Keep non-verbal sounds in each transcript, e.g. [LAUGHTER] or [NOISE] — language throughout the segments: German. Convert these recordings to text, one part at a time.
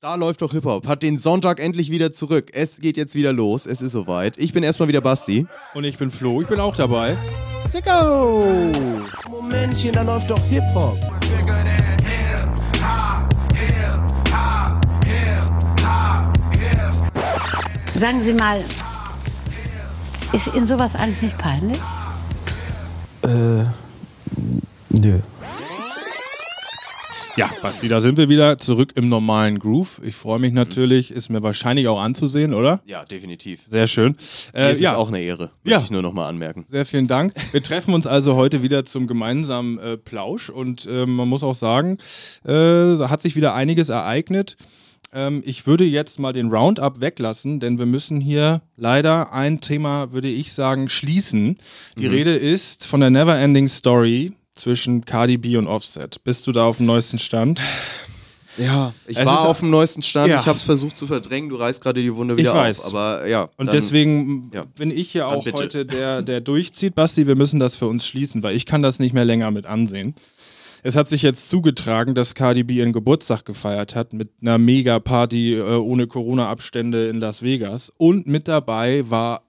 Da läuft doch Hip-Hop. Hat den Sonntag endlich wieder zurück. Es geht jetzt wieder los. Es ist soweit. Ich bin erstmal wieder Basti. Und ich bin Flo, ich bin auch dabei. Sicko! Momentchen, da läuft doch Hip-Hop. Sagen Sie mal, ist Ihnen sowas eigentlich nicht peinlich? Äh, nö. Ja, Basti, da sind wir wieder zurück im normalen Groove. Ich freue mich natürlich, ist mir wahrscheinlich auch anzusehen, oder? Ja, definitiv. Sehr schön. Äh, ist ja, es auch eine Ehre. Möchte Ja. ich nur nochmal anmerken. sehr vielen Dank. Wir treffen uns also heute wieder zum gemeinsamen äh, Plausch und äh, man muss auch sagen, äh, da hat sich wieder einiges ereignet. Ähm, ich würde jetzt mal den Roundup weglassen, denn wir müssen hier leider ein Thema, würde ich sagen, schließen. Die Rede ist von der Neverending Story zwischen Cardi B und Offset. Bist du da auf dem neuesten Stand? Ja, ich Es war auf dem neuesten Stand. Ja. Ich habe es versucht zu verdrängen. Du reißt gerade die Wunde wieder Ich weiß. auf. Aber ja. Und dann- deswegen ja. bin ich ja Dann auch heute der, der durchzieht. Basti, wir müssen das für uns schließen, weil ich kann das nicht mehr länger mit ansehen. Es hat sich jetzt zugetragen, dass Cardi B ihren Geburtstag gefeiert hat mit einer Mega-Party äh, ohne Corona-Abstände in Las Vegas. Und mit dabei war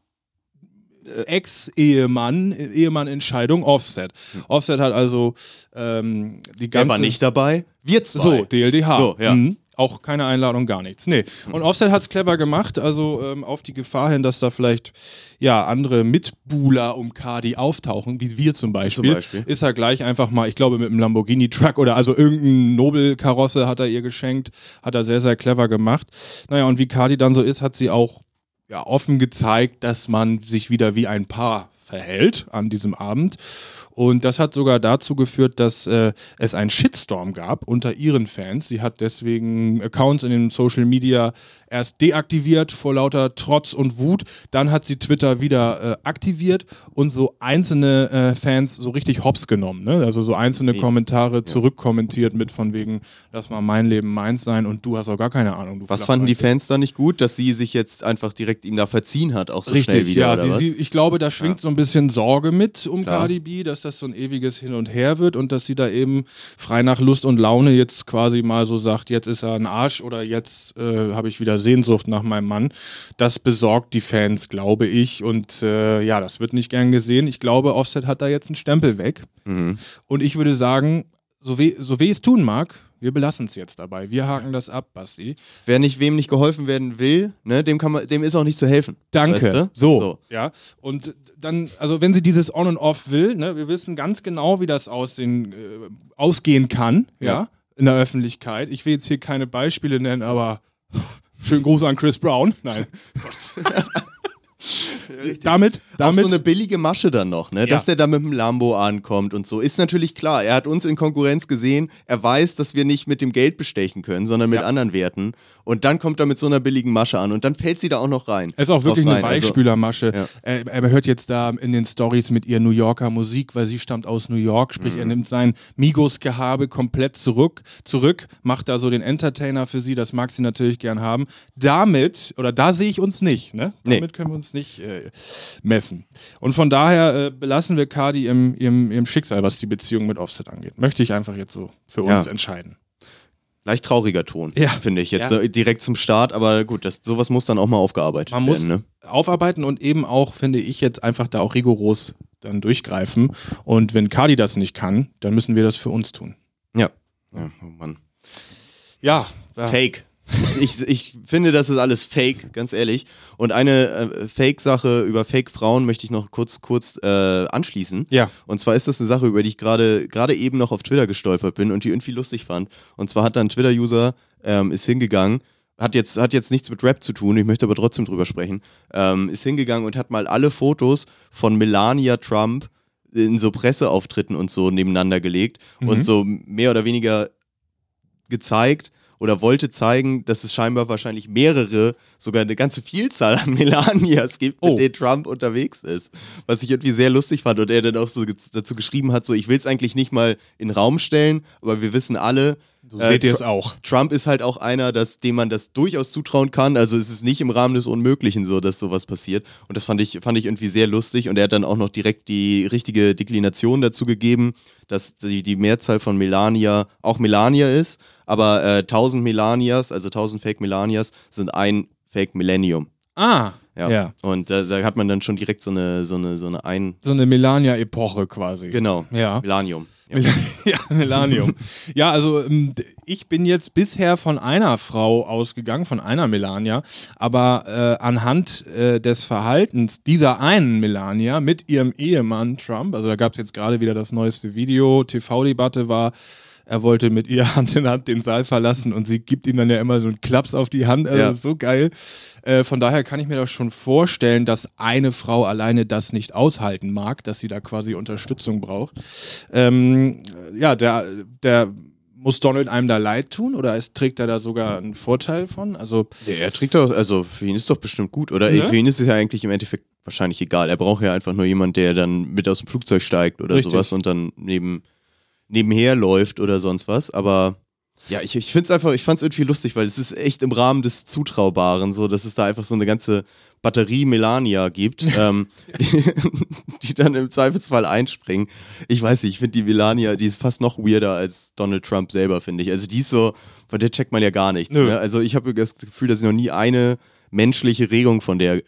Ex-Ehemann, Ehemann-Entscheidung Offset. Offset hat also ähm, die ganze... war nicht dabei? Wir zwei. So, DLDH. So, ja. Mhm. Auch keine Einladung, gar nichts. Nee. Und Offset hat es clever gemacht, also ähm, auf die Gefahr hin, dass da vielleicht ja andere Mitbuhler um Cardi auftauchen, wie wir zum Beispiel, Beispiel. ist er gleich einfach mal, ich glaube, mit einem Lamborghini-Truck oder also irgendein Nobelkarosse hat er ihr geschenkt, hat er sehr, sehr clever gemacht. Naja, und wie Cardi dann so ist, hat sie auch ja, offen gezeigt, dass man sich wieder wie ein Paar verhält an diesem Abend. Und das hat sogar dazu geführt, dass äh, es einen Shitstorm gab unter ihren Fans. Sie hat deswegen Accounts in den Social Media erst deaktiviert vor lauter Trotz und Wut. Dann hat sie Twitter wieder äh, aktiviert und so einzelne äh, Fans so richtig hops genommen. Ne? Also so einzelne Kommentare zurückkommentiert mit von wegen, lass mal mein Leben meins sein und du hast auch gar keine Ahnung. Was fanden die. Fans da nicht gut, dass sie sich jetzt einfach direkt ihm da verziehen hat, auch so schnell Richtig, wieder, ja. oder Sie, was? sie, ich glaube, da schwingt so ein bisschen Sorge mit um Klar. Cardi B, dass das so ein ewiges Hin und Her wird und dass sie da eben frei nach Lust und Laune jetzt quasi mal so sagt, jetzt ist er ein Arsch oder jetzt äh, habe ich wieder Sehnsucht nach meinem Mann. Das besorgt die Fans, glaube ich. Und äh, ja, das wird nicht gern gesehen. Ich glaube, Offset hat da jetzt einen Stempel weg. Mhm. Und ich würde sagen, so weh, so weh es tun mag, wir belassen es jetzt dabei. Wir haken das ab, Basti. Wer nicht, wem nicht geholfen werden will, ne, dem, kann man, dem ist auch nicht zu helfen. Danke. Weißt du? so. So. Ja. Und dann, also wenn sie dieses On und Off will, ne, wir wissen ganz genau, wie das aussehen, äh, ausgehen kann, ja. Ja. in der Öffentlichkeit. Ich will jetzt hier keine Beispiele nennen, aber schönen Gruß an Chris Brown. Nein. [LAUGHS] damit, Auch damit so eine billige Masche dann noch, ne? Ja. dass der da mit dem Lambo ankommt und so. Ist natürlich klar, er hat uns in Konkurrenz gesehen, er weiß, dass wir nicht mit dem Geld bestechen können, sondern mit Ja. anderen Werten. Und dann kommt er mit so einer billigen Masche an und dann fällt sie da auch noch rein. Es ist auch wirklich eine rein. Also, Weichspülermasche. ja. er, er hört jetzt da in den Stories mit ihr New Yorker Musik, weil sie stammt aus New York, sprich Mhm. er nimmt sein Migos-Gehabe komplett zurück, zurück, macht da so den Entertainer für sie, das mag sie natürlich gern haben. Damit, oder da sehe ich uns nicht, ne? Nee. Damit können wir uns nicht äh, messen. Und von daher äh, belassen wir Cardi im, im, im Schicksal, was die Beziehung mit Offset angeht. Möchte ich einfach jetzt so für Ja. uns entscheiden. leicht trauriger Ton, Ja. finde ich. Jetzt Ja. so direkt zum Start, aber gut, das, sowas muss dann auch mal aufgearbeitet Man muss werden. Ne? aufarbeiten und eben auch, finde ich, jetzt einfach da auch rigoros dann durchgreifen. Und wenn Cardi das nicht kann, dann müssen wir das für uns tun. Ja. ja oh Mann. Ja, ja. Fake. Ich, ich finde, das ist alles Fake, ganz ehrlich. Und eine äh, Fake-Sache über Fake-Frauen möchte ich noch kurz, kurz äh, anschließen. Ja. Und zwar ist das eine Sache, über die ich gerade gerade eben noch auf Twitter gestolpert bin und die irgendwie lustig fand. Und zwar hat da ein Twitter-User ähm, ist hingegangen, hat jetzt, hat jetzt nichts mit Rap zu tun, ich möchte aber trotzdem drüber sprechen, ähm, ist hingegangen und hat mal alle Fotos von Melania Trump in so Presseauftritten und so nebeneinander gelegt und so mehr oder weniger gezeigt oder wollte zeigen, dass es scheinbar wahrscheinlich mehrere, sogar eine ganze Vielzahl an [LAUGHS] Melanias gibt, Oh. mit denen Trump unterwegs ist. Was ich irgendwie sehr lustig fand und er dann auch so dazu geschrieben hat, so ich will es eigentlich nicht mal in den Raum stellen, aber wir wissen alle, So äh, seht ihr es auch. Trump ist halt auch einer, dass, dem man das durchaus zutrauen kann. Also es ist nicht im Rahmen des Unmöglichen so, dass sowas passiert. Und das fand ich, fand ich irgendwie sehr lustig. Und er hat dann auch noch direkt die richtige Deklination dazu gegeben, dass die, die Mehrzahl von Melania auch Melania ist, aber äh, 1000 Melanias, also 1000 Fake Melanias, sind ein Fake Millennium. Ah, Ja. ja. Und äh, da hat man dann schon direkt so eine, so eine, so eine ein. So eine Melania-Epoche quasi. Genau. Ja. Millennium. Ja. [LAUGHS] Ja, Melanium. ja, also ähm, ich bin jetzt bisher von einer Frau ausgegangen, von einer Melania, aber äh, anhand äh, des Verhaltens dieser einen Melania mit ihrem Ehemann Trump, also da gab es jetzt gerade wieder das neueste Video, TV-Debatte war, er wollte mit ihr [LAUGHS] Hand in Hand den Saal verlassen und sie gibt ihm dann ja immer so einen Klaps auf die Hand, also Ja. so geil. Äh, von daher kann ich mir doch schon vorstellen, dass eine Frau alleine das nicht aushalten mag, dass sie da quasi Unterstützung braucht. Ähm, ja, der, der muss Donald einem da leid tun oder ist, trägt er da sogar einen Vorteil von? Also, Ja, er trägt doch, also für ihn ist doch bestimmt gut, oder? Ja. Für ihn ist es ja eigentlich im Endeffekt wahrscheinlich egal. Er braucht ja einfach nur jemanden, der dann mit aus dem Flugzeug steigt oder Richtig. sowas und dann neben, nebenher läuft oder sonst was. Aber ja, ich, ich finde es einfach, ich fand es irgendwie lustig, weil es ist echt im Rahmen des Zutraubaren, so dass es da einfach so eine ganze Batterie Melania gibt, [LAUGHS] ähm, die, [LAUGHS] die dann im Zweifelsfall einspringen. Ich weiß nicht, ich finde die Melania, die ist fast noch weirder als Donald Trump selber, finde ich. Also die ist so, von der checkt man ja gar nichts. Ne? Also ich habe das Gefühl, dass ich noch nie eine menschliche Regung von der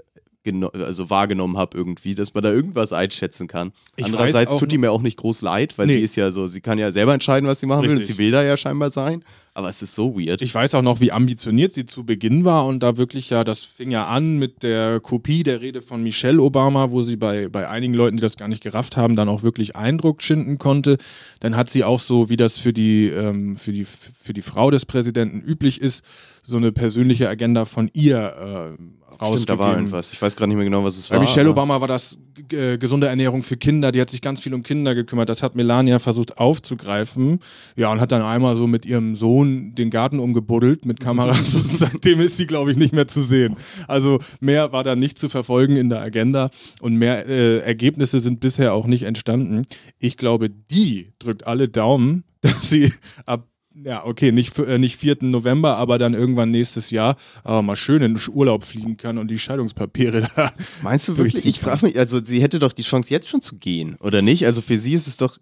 also wahrgenommen habe irgendwie, dass man da irgendwas einschätzen kann. Ich Andererseits tut die mir auch nicht groß leid, weil Nee. sie ist ja so, sie kann ja selber entscheiden, was sie machen will und Richtig. sie will da ja scheinbar sein, aber es ist so weird. ich weiß auch noch, wie ambitioniert sie zu Beginn war und da wirklich ja, das fing ja an mit der Kopie der Rede von Michelle Obama, wo sie bei, bei einigen Leuten, die das gar nicht gerafft haben, dann auch wirklich Eindruck schinden konnte. Dann hat sie auch so, wie das für die, ähm, für die, für die Frau des Präsidenten üblich ist, so eine persönliche Agenda von ihr äh, rausgegeben. Stimmt, da war irgendwas. Ich weiß gar nicht mehr genau, was es Bei war. Michelle Obama war das äh, gesunde Ernährung für Kinder. Die hat sich ganz viel um Kinder gekümmert. Das hat Melania versucht aufzugreifen. Ja, und hat dann einmal so mit ihrem Sohn den Garten umgebuddelt mit Kameras [LAUGHS] und seitdem ist sie, glaube ich, nicht mehr zu sehen. Also mehr war da nicht zu verfolgen in der Agenda und mehr äh, Ergebnisse sind bisher auch nicht entstanden. Ich glaube, die drückt alle Daumen, [LAUGHS] dass sie ab ja, okay, nicht, äh, nicht 4. November, aber dann irgendwann nächstes Jahr aber mal schön in Urlaub fliegen kann und die Scheidungspapiere [LAUGHS] da Meinst du wirklich? Ich frage mich, also sie hätte doch die Chance jetzt schon zu gehen, oder nicht? Also für sie ist es doch.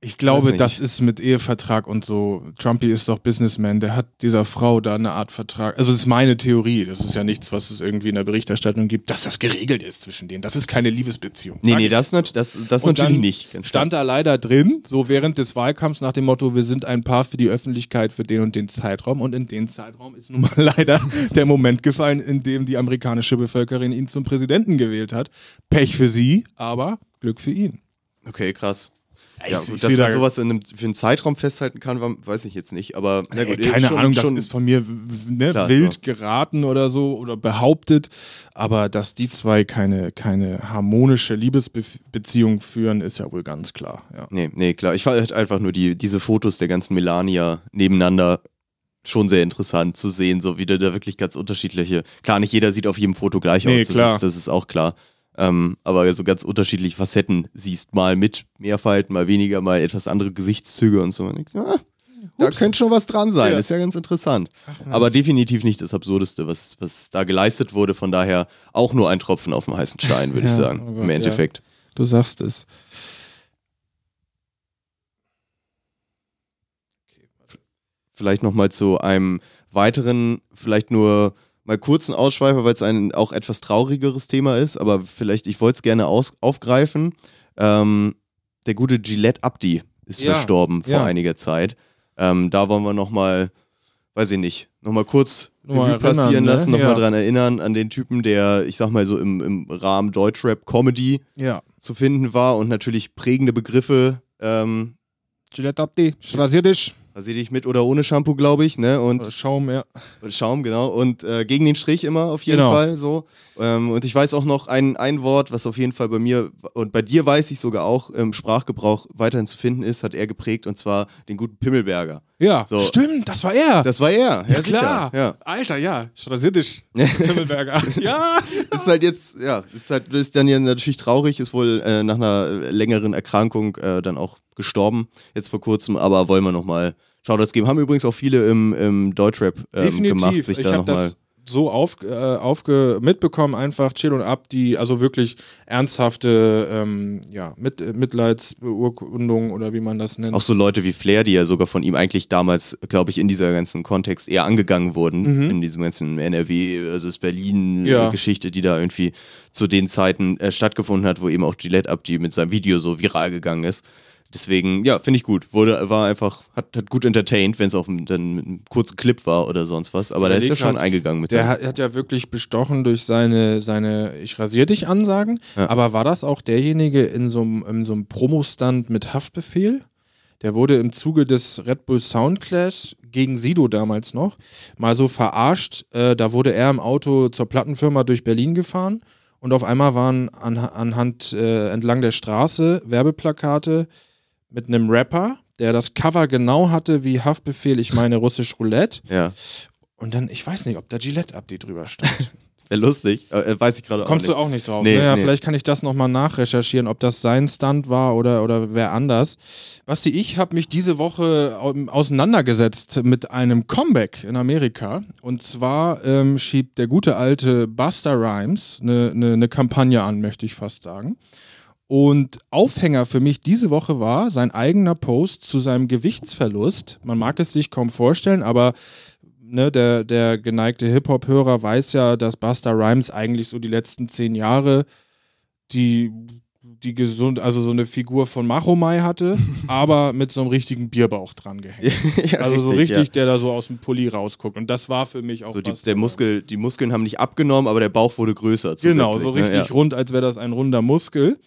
Ich glaube, das ist mit Ehevertrag und so. Trumpy ist doch Businessman, der hat dieser Frau da eine Art Vertrag. Also, das ist meine Theorie. Das ist ja nichts, was es irgendwie in der Berichterstattung gibt, dass das geregelt ist zwischen denen. Das ist keine Liebesbeziehung. Nee, nee, das, nat- das, das Und natürlich dann nicht. Ganz Stand da leider drin, so während des Wahlkampfs nach dem Motto, wir sind ein Paar für die Öffentlichkeit für den und den Zeitraum. Und in den Zeitraum ist nun mal [LAUGHS] leider der Moment gefallen, in dem die amerikanische Bevölkerung ihn zum Präsidenten gewählt hat. Pech für sie, aber Glück für ihn. Okay, krass. Ich- Ja, ich gut, dass man da- sowas in einem, für einen Zeitraum festhalten kann, weiß ich jetzt nicht. Aber na gut, Äh, Keine schon, Ahnung, schon, das ist von mir ne, Klar, wild so. geraten oder so oder behauptet. Aber dass die zwei keine, keine harmonische Liebesbeziehung führen, ist ja wohl ganz klar. Ja. Nee, nee, klar. Ich fand halt einfach nur die, diese Fotos der ganzen Melania nebeneinander schon sehr interessant zu sehen, so wie da da wirklich ganz unterschiedliche. Klar, nicht jeder sieht auf jedem Foto gleich Nee, aus, das, klar. Ist, das ist auch klar. Ähm, aber so ganz unterschiedliche Facetten siehst, mal mit mehr Falten, mal weniger, mal etwas andere Gesichtszüge und so. Und ich so, ah, da könnte schon was dran sein, Ja. ist ja ganz interessant. aber definitiv nicht das Absurdeste, was, was da geleistet wurde. Von daher auch nur ein Tropfen auf dem heißen Stein, würde ich Ja, sagen, oh Gott, im ja. Endeffekt. Du sagst es. vielleicht nochmal zu einem weiteren, vielleicht nur mal kurzen Ausschweifer, weil es ein auch etwas traurigeres Thema ist, aber vielleicht, ich wollte es gerne aus, aufgreifen. Ähm, der gute Gillette Abdi ist Ja, verstorben vor ja. einiger Zeit. Ähm, da wollen wir nochmal, weiß ich nicht, nochmal kurz Nochmal Revue passieren erinnern, ne? lassen, nochmal Ja. dran erinnern an den Typen, der, ich sag mal so im, im Rahmen Deutschrap-Comedy Ja. zu finden war und natürlich prägende Begriffe ähm, Gillette Abdi, rasier dich. Rasier dich mit oder ohne Shampoo, glaube ich, ne? Und Oder Schaum, ja. Schaum, genau. Und äh, gegen den Strich immer auf jeden Genau. Fall so. Ähm, und ich weiß auch noch ein, ein Wort, was auf jeden Fall bei mir und bei dir weiß ich sogar auch im Sprachgebrauch weiterhin zu finden ist, hat er geprägt und zwar den guten Pimmelberger. Ja, So. stimmt, das war er. Das war er. Ja, ja, klar. Ja. Alter, ja. Rasier dich. Himmelberger. [LAUGHS] [LAUGHS] ja. Ist halt jetzt, ja, ist halt ist dann ja natürlich traurig, ist wohl äh, nach einer längeren Erkrankung äh, dann auch gestorben, jetzt vor kurzem, aber wollen wir nochmal Shoutouts geben. Haben übrigens auch viele im, im Deutschrap ähm, gemacht, sich ich da habe nochmal. das so auf, äh, aufge mitbekommen, einfach Chill und Ab, die also wirklich ernsthafte ähm, ja, mit, äh, Mitleidsbeurkundung oder wie man das nennt. Auch so Leute wie Flair, die ja sogar von ihm eigentlich damals, glaube ich, in dieser ganzen Kontext eher angegangen wurden, Mhm. in diesem ganzen NRW versus Berlin Ja. äh, Geschichte, die da irgendwie zu den Zeiten äh, stattgefunden hat, wo eben auch Gillette Abdi mit seinem Video so viral gegangen ist. Deswegen, ja, finde ich gut. Wurde, war einfach, hat, hat gut entertained, wenn es auch dann mit einem kurzen Clip war oder sonst was. Aber der ist ja schon halt, eingegangen mit Der hat, hat ja wirklich bestochen durch seine, seine Ich rasier dich Ansagen. Ja. Aber war das auch derjenige in so einem in so einem Promostand mit Haftbefehl? Der wurde im Zuge des Red Bull Soundclash gegen Sido damals noch mal so verarscht. Äh, da wurde er im Auto zur Plattenfirma durch Berlin gefahren und auf einmal waren an, anhand äh, entlang der Straße Werbeplakate mit einem Rapper, der das Cover genau hatte wie Haftbefehl, ich meine russisch Roulette. Ja, Und dann, ich weiß nicht, ob da Gillette-Update drüber stand. [LAUGHS] wäre lustig. Äh, weiß ich gerade auch Kommst nicht. du auch nicht drauf? Nee, naja, nee. vielleicht kann ich das nochmal nachrecherchieren, ob das sein Stunt war oder, oder wer anders. Basti, ich habe mich diese Woche au- auseinandergesetzt mit einem Comeback in Amerika. Und zwar ähm, schiebt der gute alte Buster Rhymes eine ne, ne Kampagne an, möchte ich fast sagen. Und Aufhänger für mich diese Woche war sein eigener Post zu seinem Gewichtsverlust. Man mag es sich kaum vorstellen, aber ne, der, der geneigte Hip-Hop-Hörer weiß ja, dass Busta Rhymes eigentlich so die letzten zehn Jahre die, die gesund, also so eine Figur von Machomai hatte, [LAUGHS] aber mit so einem richtigen Bierbauch dran gehängt. Ja, [LAUGHS] also so richtig, ja. der da so aus dem Pulli rausguckt. Und das war für mich auch So die, der Muskel, die Muskeln haben nicht abgenommen, aber der Bauch wurde größer. Genau, so ne? richtig Ja. rund, als wäre das ein runder Muskel.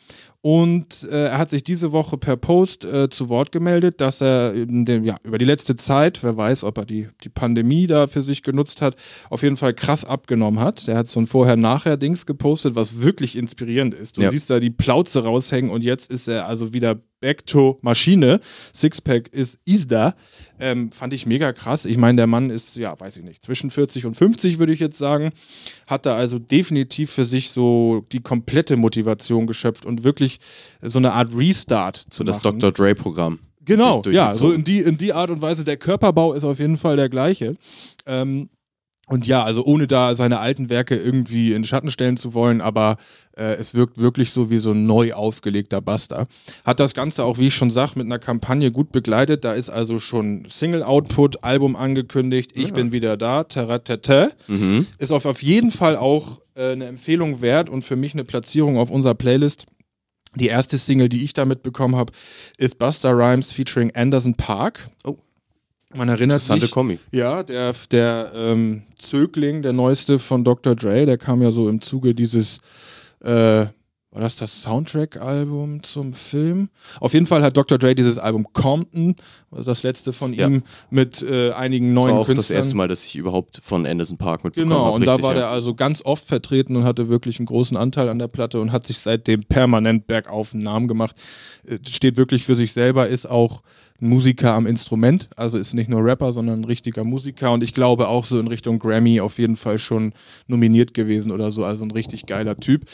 Und äh, er hat sich diese Woche per Post äh, zu Wort gemeldet, dass er dem, ja, über die letzte Zeit, wer weiß, ob er die, die Pandemie da für sich genutzt hat, auf jeden Fall krass abgenommen hat. Der hat so ein Vorher-Nachher-Dings gepostet, was wirklich inspirierend ist. Du Ja. siehst da die Plauze raushängen und jetzt ist er also wieder back to Maschine. Sixpack ist, ist da. Ähm, fand ich mega krass. Ich meine, der Mann ist, ja, weiß ich nicht, zwischen 40 und 50 würde ich jetzt sagen. Hat da also definitiv für sich so die komplette Motivation geschöpft und wirklich so eine Art Restart zu So das machen. Dr. Dre-Programm. Genau, ja, so in die, in die Art und Weise. Der Körperbau ist auf jeden Fall der gleiche. Ähm, und ja, also ohne da seine alten Werke irgendwie in den Schatten stellen zu wollen, aber äh, es wirkt wirklich so wie so ein neu aufgelegter Buster. Hat das Ganze auch, wie ich schon sag, mit einer Kampagne gut begleitet. Da ist also schon Single-Output, Album angekündigt. Ich bin wieder da, taratata. Mhm. Ist auf, auf jeden Fall auch äh, eine Empfehlung wert und für mich eine Platzierung auf unserer Playlist. Die erste Single, die ich da mitbekommen habe, ist Buster Rhymes featuring Anderson Park. Oh. Man erinnert sich. Kombi. Ja, der, der ähm, Zögling, der neueste von Dr. Dre, der kam ja so im Zuge dieses, äh, war das das Soundtrack-Album zum Film? Auf jeden Fall hat Dr. Dre dieses Album Compton, also das letzte von Ja. ihm, mit äh, einigen Das neuen war auch Künstlern. das erste Mal, dass ich überhaupt von Anderson Park mitbekommen Genau, habe. und da richtig, war ja. der also ganz oft vertreten und hatte wirklich einen großen Anteil an der Platte und hat sich seitdem permanent bergauf einen Namen gemacht. Äh, Steht wirklich für sich selber, ist auch Musiker am Instrument, also ist nicht nur Rapper, sondern ein richtiger Musiker und ich glaube auch so in Richtung Grammy auf jeden Fall schon nominiert gewesen oder so, also ein richtig geiler Typ.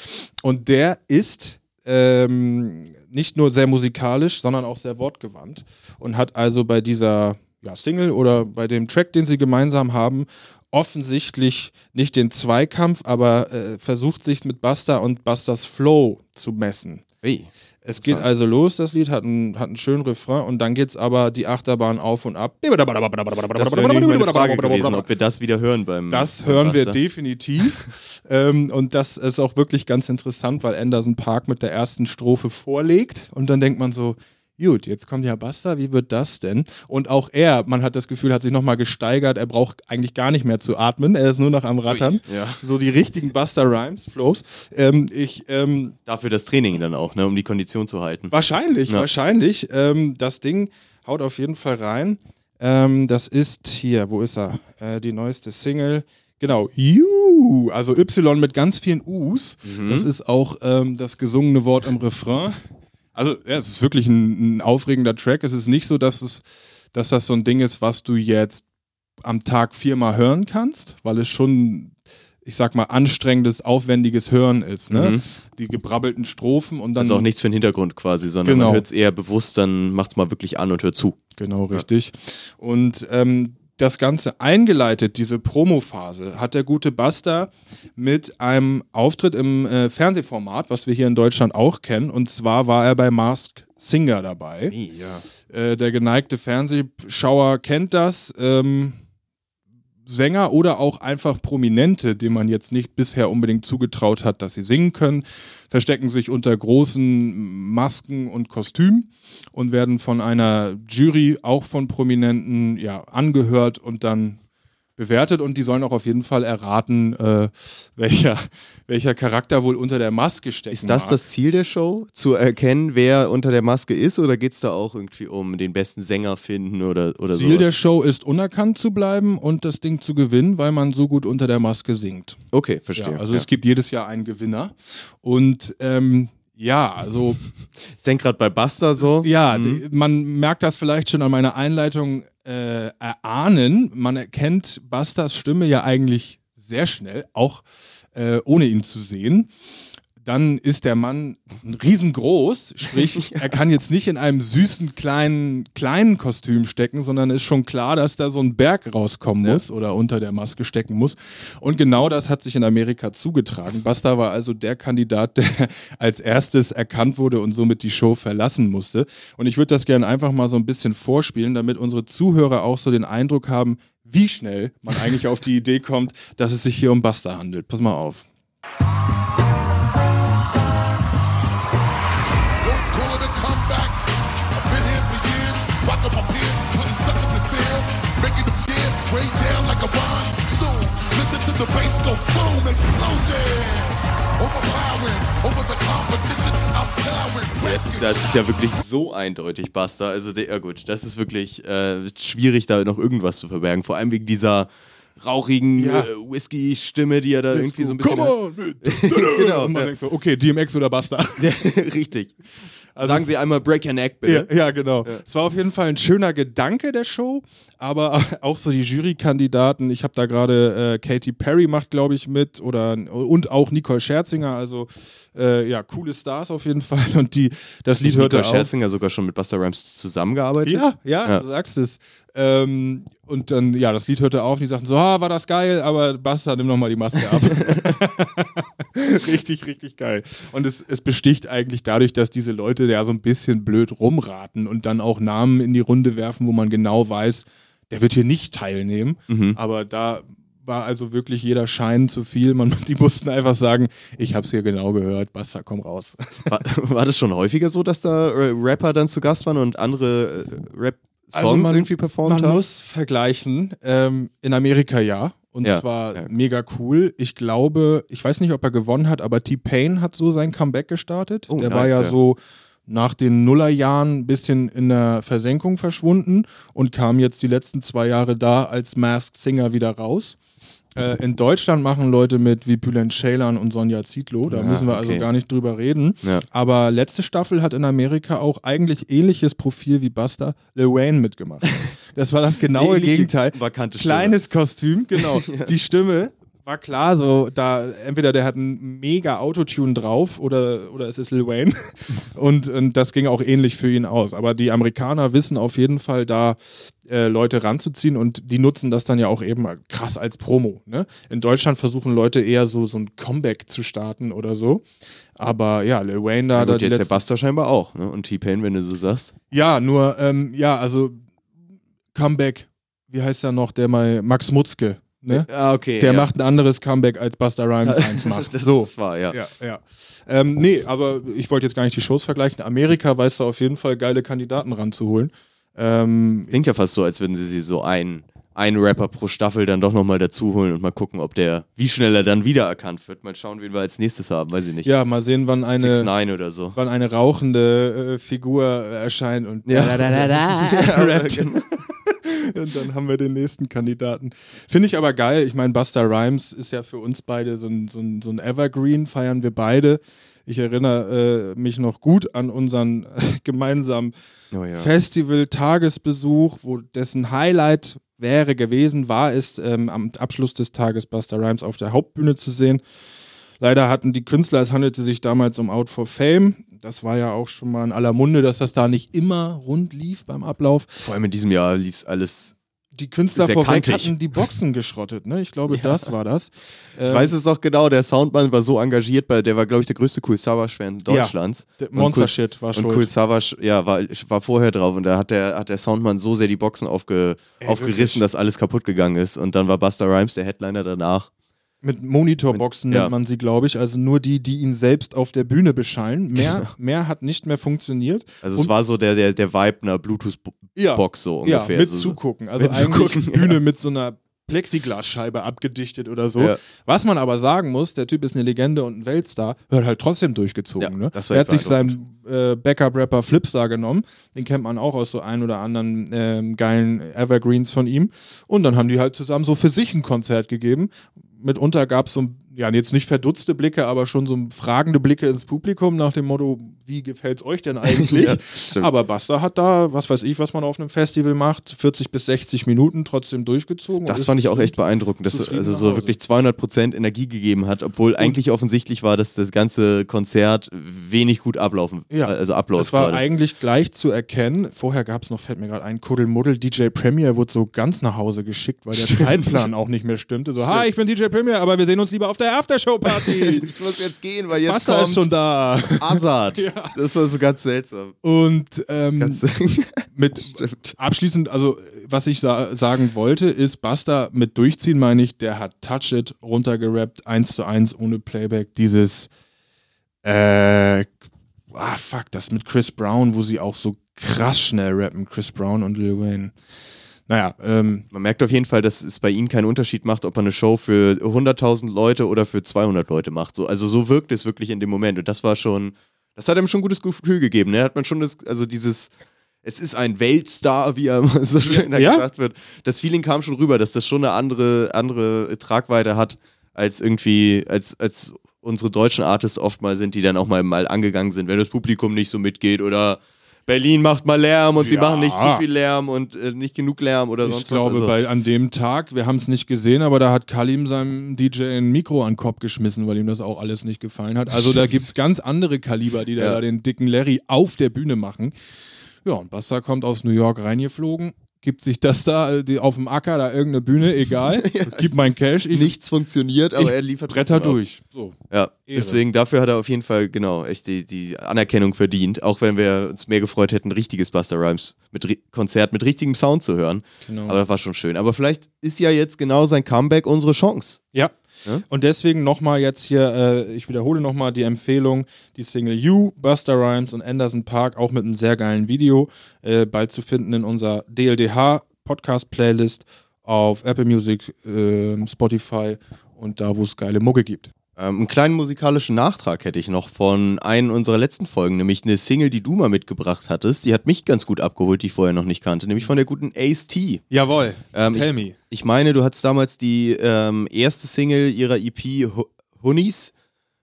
Und der ist ähm, nicht nur sehr musikalisch, sondern auch sehr wortgewandt und hat also bei dieser ja, Single oder bei dem Track, den sie gemeinsam haben, offensichtlich nicht den Zweikampf, aber äh, versucht sich mit Buster und Busters Flow zu messen. Hey. Es geht also los, das Lied hat einen, hat einen schönen Refrain und dann geht es aber die Achterbahn auf und ab. Das wäre meine Frage gewesen, ob wir das wieder hören beim. Das hören wir definitiv. [LAUGHS] ähm, und das ist auch wirklich ganz interessant, weil Anderson Park mit der ersten Strophe vorlegt und dann denkt man so, gut, jetzt kommt ja Buster, wie wird das denn? Und auch er, man hat das Gefühl, hat sich nochmal gesteigert, er braucht eigentlich gar nicht mehr zu atmen, er ist nur noch am Rattern. Ja. So die richtigen Buster Rhymes, Flows. Ähm, ich, ähm, Dafür das Training dann auch, ne, um die Kondition zu halten. Wahrscheinlich, Ja. wahrscheinlich. Ähm, das Ding haut auf jeden Fall rein. Ähm, das ist hier, wo ist er? Äh, die neueste Single. Genau, You, also Y mit ganz vielen U's. Das ist auch ähm, das gesungene Wort im Refrain. Also, ja, es ist wirklich ein, ein aufregender Track. Es ist nicht so, dass es, dass das so ein Ding ist, was du jetzt am Tag viermal hören kannst, weil es schon, ich sag mal, anstrengendes, aufwendiges Hören ist. Ne? Mhm. Die gebrabbelten Strophen und dann. Also auch nichts für den Hintergrund quasi, sondern Genau. man hört es eher bewusst, dann macht's mal wirklich an und hört zu. Genau, richtig. Und ähm, das Ganze eingeleitet, diese Promophase, hat der gute Buster mit einem Auftritt im äh, Fernsehformat, was wir hier in Deutschland auch kennen. Und zwar war er bei Mask Singer dabei. ja. Äh, der geneigte Fernsehschauer kennt das. Ähm, Sänger oder auch einfach Prominente, denen man jetzt nicht bisher unbedingt zugetraut hat, dass sie singen können, verstecken sich unter großen Masken und Kostümen und werden von einer Jury, auch von Prominenten, ja, angehört und dann bewertet und die sollen auch auf jeden Fall erraten, äh, welcher, welcher Charakter wohl unter der Maske steckt. Ist das das Ziel der Show? Zu erkennen, wer unter der Maske ist? Oder geht es da auch irgendwie um den besten Sänger finden oder, oder Ziel sowas? der Show ist, unerkannt zu bleiben und das Ding zu gewinnen, weil man so gut unter der Maske singt. Okay, verstehe. Ja, also ja. es gibt jedes Jahr einen Gewinner. Und ähm, ja, also ich denke gerade bei Buster so. ja, Mhm. man merkt das vielleicht schon an meiner Einleitung äh, erahnen. Man erkennt Busters Stimme ja eigentlich sehr schnell, auch äh, ohne ihn zu sehen. Dann ist der Mann riesengroß, sprich, [LAUGHS] er kann jetzt nicht in einem süßen kleinen, kleinen Kostüm stecken, sondern ist schon klar, dass da so ein Berg rauskommen Ja. muss oder unter der Maske stecken muss. Und genau das hat sich in Amerika zugetragen. Buster war also der Kandidat, der [LAUGHS] als erstes erkannt wurde und somit die Show verlassen musste. Und ich würde das gerne einfach mal so ein bisschen vorspielen, damit unsere Zuhörer auch so den Eindruck haben, wie schnell man eigentlich auf die Idee kommt, dass es sich hier um Buster handelt. Pass mal auf. The bass go boom, explosion. Overpowering, over the competition, I'm towering. Ja, Das ist, das ist ja wirklich so eindeutig, Buster. Also, der, ja gut, das ist wirklich äh, schwierig, da noch irgendwas zu verbergen. Vor allem wegen dieser rauchigen Ja. äh, Whisky-Stimme, die er da irgendwie so ein bisschen. Come on! [LAUGHS] genau, Und man ja. denkt so, okay, DMX oder Buster. [LAUGHS] Richtig. Sagen Sie einmal Break Your Neck, Ja, bitte. ja, genau. Es war auf jeden Fall ein schöner Gedanke der Show, aber [LAUGHS] auch so die Jurykandidaten. Ich habe da gerade äh, Katy Perry macht, glaube ich, mit oder und auch Nicole Scherzinger. Also äh, ja, coole Stars auf jeden Fall. Und die das Lied hörte Nicole auf. Scherzinger sogar schon mit Buster Rhymes zusammengearbeitet. Ja, ja, Ja. du sagst es. Ähm, und dann, ja, das Lied hörte auf und die sagten so, ah, war das geil, aber Basta, nimm noch mal die Maske ab. [LAUGHS] richtig, richtig geil. Und es, es besticht eigentlich dadurch, dass diese Leute ja so ein bisschen blöd rumraten und dann auch Namen in die Runde werfen, wo man genau weiß, der wird hier nicht teilnehmen. Mhm. Aber da war also wirklich jeder Schein zu viel. Man, [LAUGHS] die mussten einfach sagen, ich hab's hier genau gehört, Basta, komm raus. War, war das schon häufiger so, dass da äh, Rapper dann zu Gast waren und andere äh, Rap-Songs Also man- irgendwie performt Man haben? muss vergleichen. Ähm, in Amerika ja. Und Ja, zwar ja. mega cool. Ich glaube, ich weiß nicht, ob er gewonnen hat, aber T-Pain hat so sein Comeback gestartet. Oh, der war nice, ja, ja. so nach den Nullerjahren ein bisschen in der Versenkung verschwunden und kam jetzt die letzten zwei Jahre da als Masked Singer wieder raus. Äh, in Deutschland machen Leute mit wie Bülent Ceylan und Sonja Zietlow, da Ah, müssen wir also okay. gar nicht drüber reden. Ja. Aber letzte Staffel hat in Amerika auch eigentlich ähnliches Profil wie Buster Lil Wayne mitgemacht. [LAUGHS] Das war das genaue Ähnliche Gegenteil. vakante Stimme. Kleines Kostüm, genau. [LAUGHS] Die Stimme war klar, so da entweder der hat ein mega Autotune drauf oder, oder es ist Lil Wayne. [LAUGHS] Und, und das ging auch ähnlich für ihn aus. Aber die Amerikaner wissen auf jeden Fall da äh, Leute ranzuziehen und die nutzen das dann ja auch eben krass als Promo. Ne? In Deutschland versuchen Leute eher so, so ein Comeback zu starten oder so. Aber ja, Lil Wayne da, Ja, da gut, die jetzt der Buster scheinbar auch. Ne? Und T-Pain, wenn du so sagst. ja, nur, ähm, ja, also Comeback, wie heißt er noch, der mal, Max Mutzke, ne? Ah, okay. Der ja. macht ein anderes Comeback, als Buster Rhymes eins [LAUGHS] macht. das so. ist wahr, ja. Ja, ja. Ähm, nee, aber ich wollte jetzt gar nicht die Shows vergleichen. Amerika weiß da auf jeden Fall geile Kandidaten ranzuholen. Ähm, Klingt ja fast so, als würden sie sie so ein, einen Rapper pro Staffel dann doch nochmal dazu holen und mal gucken, ob der, wie schnell er dann wiedererkannt wird. Mal schauen, wen wir als nächstes haben, weiß ich nicht. ja, mal sehen, wann eine, 6 9 oder so. wann eine rauchende äh, Figur erscheint und Ja. da, da, da, da, Ja, [LAUGHS] rappt. genau. [LAUGHS] Und dann haben wir den nächsten Kandidaten. Finde ich aber geil. Ich meine, Buster Rhymes ist ja für uns beide so ein, so ein, so ein Evergreen, feiern wir beide. Ich erinnere äh, mich noch gut an unseren [LAUGHS] gemeinsamen Oh ja. Festival-Tagesbesuch, wo dessen Highlight wäre gewesen, war es ähm, am Abschluss des Tages Buster Rhymes auf der Hauptbühne zu sehen. Leider hatten die Künstler, es handelte sich damals um Out for Fame. Das war ja auch schon mal in aller Munde, dass das da nicht immer rund lief beim Ablauf. Vor allem in diesem Jahr lief es alles die Künstler vorweg kantig. hatten die Boxen geschrottet, ne? Ich glaube, [LAUGHS] das war das. Ich weiß es auch genau, der Soundmann war so engagiert, bei, der war, glaube ich, der größte Cool Savage-Fan Deutschlands. Der Und Monster Cool- Shit war Und schuld. Cool Savage, ja, war, war vorher drauf und da hat der, hat der Soundmann so sehr die Boxen aufge, Ey, aufgerissen, wirklich. dass alles kaputt gegangen ist. Und dann war Buster Rhymes der Headliner danach. Mit Monitorboxen Ja. nennt man sie, glaube ich. Also nur die, die ihn selbst auf der Bühne beschallen. Mehr, mehr hat nicht mehr funktioniert. Also es Und- war so der, der, der Vibe einer Bluetooth-Box Ja. so Ja, ungefähr. mit so, zugucken. Also Mit eigentlich zugucken, Bühne ja. mit so einer Plexiglasscheibe abgedichtet oder so. Ja. Was man aber sagen muss, der Typ ist eine Legende und ein Weltstar, wird halt trotzdem durchgezogen. Ja, ne? er hat sich seinen äh, Backup-Rapper Flipstar genommen, den kennt man auch aus so ein oder anderen ähm, geilen Evergreens von ihm. Und dann haben die halt zusammen so für sich ein Konzert gegeben. Mitunter gab es so, ja, jetzt nicht verdutzte Blicke, aber schon so fragende Blicke ins Publikum nach dem Motto, wie gefällt's euch denn eigentlich? [LAUGHS] Ja, aber Buster hat da, was weiß ich, was man auf einem Festival macht, 40 bis 60 Minuten trotzdem durchgezogen. und Das fand ich auch echt beeindruckend, dass er also so wirklich 200% Energie gegeben hat, obwohl eigentlich offensichtlich war, dass das ganze Konzert wenig gut ablaufen, Ja, also abläuft Das war gerade. eigentlich gleich zu erkennen. Vorher gab es noch, fällt mir gerade ein, Kuddelmuddel. DJ Premier wurde so ganz nach Hause geschickt, weil der Zeitplan auch nicht mehr stimmte. So, hi, ich bin DJ Premier, aber wir sehen uns lieber auf der Aftershow-Party. [LAUGHS] ich muss jetzt gehen, weil jetzt Buster ist schon kommt da. Azad. [LAUGHS] Ja. Das war so ganz seltsam. Und ähm, Ganz [LAUGHS] mit Stimmt. abschließend, also was ich sa sagen wollte, ist Buster mit Durchziehen, meine ich, der hat Touch It runtergerappt, eins zu eins ohne Playback. Dieses, äh, ah fuck, das mit Chris Brown, wo sie auch so krass schnell rappen, Chris Brown und Lil Wayne. Naja, ähm, Man merkt auf jeden Fall, dass es bei ihm keinen Unterschied macht, ob er eine Show für 100.000 Leute oder für 200 Leute macht. So, also so wirkt es wirklich in dem Moment. Und das war schon, das hat ihm schon ein gutes Gefühl gegeben. Ne? Da hat man schon das, also dieses, es ist ein Weltstar, wie er [LAUGHS] so schön Ja. gesagt wird. Das Feeling kam schon rüber, dass das schon eine andere, andere Tragweite hat, als irgendwie, als, als unsere deutschen Artists oft mal sind, die dann auch mal, mal angegangen sind, wenn das Publikum nicht so mitgeht oder Berlin macht mal Lärm und sie Ja. machen nicht zu viel Lärm und äh, nicht genug Lärm oder ich sonst glaube, was. Also, bei, an dem Tag, wir haben es nicht gesehen, aber da hat Kalim seinem DJ ein Mikro an den Kopf geschmissen, weil ihm das auch alles nicht gefallen hat. Also da gibt es ganz andere Kaliber, die da, Ja. da den dicken Larry auf der Bühne machen. Ja, und Basta kommt aus New York reingeflogen, gibt sich das da die, auf dem Acker, da irgendeine Bühne, egal, [LAUGHS] gib mein Cash, ich nichts funktioniert, aber er liefert bretter durch. So. Ja, Ehre. deswegen dafür hat er auf jeden Fall genau echt die, die Anerkennung verdient, auch wenn wir uns mehr gefreut hätten, richtiges Buster Rhymes mit Konzert mit richtigem Sound zu hören. Genau. Aber das war schon schön. Aber vielleicht ist ja jetzt genau sein Comeback unsere Chance. Ja. Und deswegen nochmal jetzt hier, äh, ich wiederhole nochmal die Empfehlung, die Single You, Buster Rhymes und Anderson Park, auch mit einem sehr geilen Video, äh, bald zu finden in unserer DLDH Podcast Playlist auf Apple Music, äh, Spotify und da, wo es geile Mucke gibt. Ähm, einen kleinen musikalischen Nachtrag hätte ich noch von einer unserer letzten Folgen, nämlich eine Single, die du mal mitgebracht hattest. Die hat mich ganz gut abgeholt, die ich vorher noch nicht kannte, nämlich von der guten Ace T. Jawohl, Ähm, tell ich, me. Ich meine, du hattest damals die ähm, erste Single ihrer EP Honeys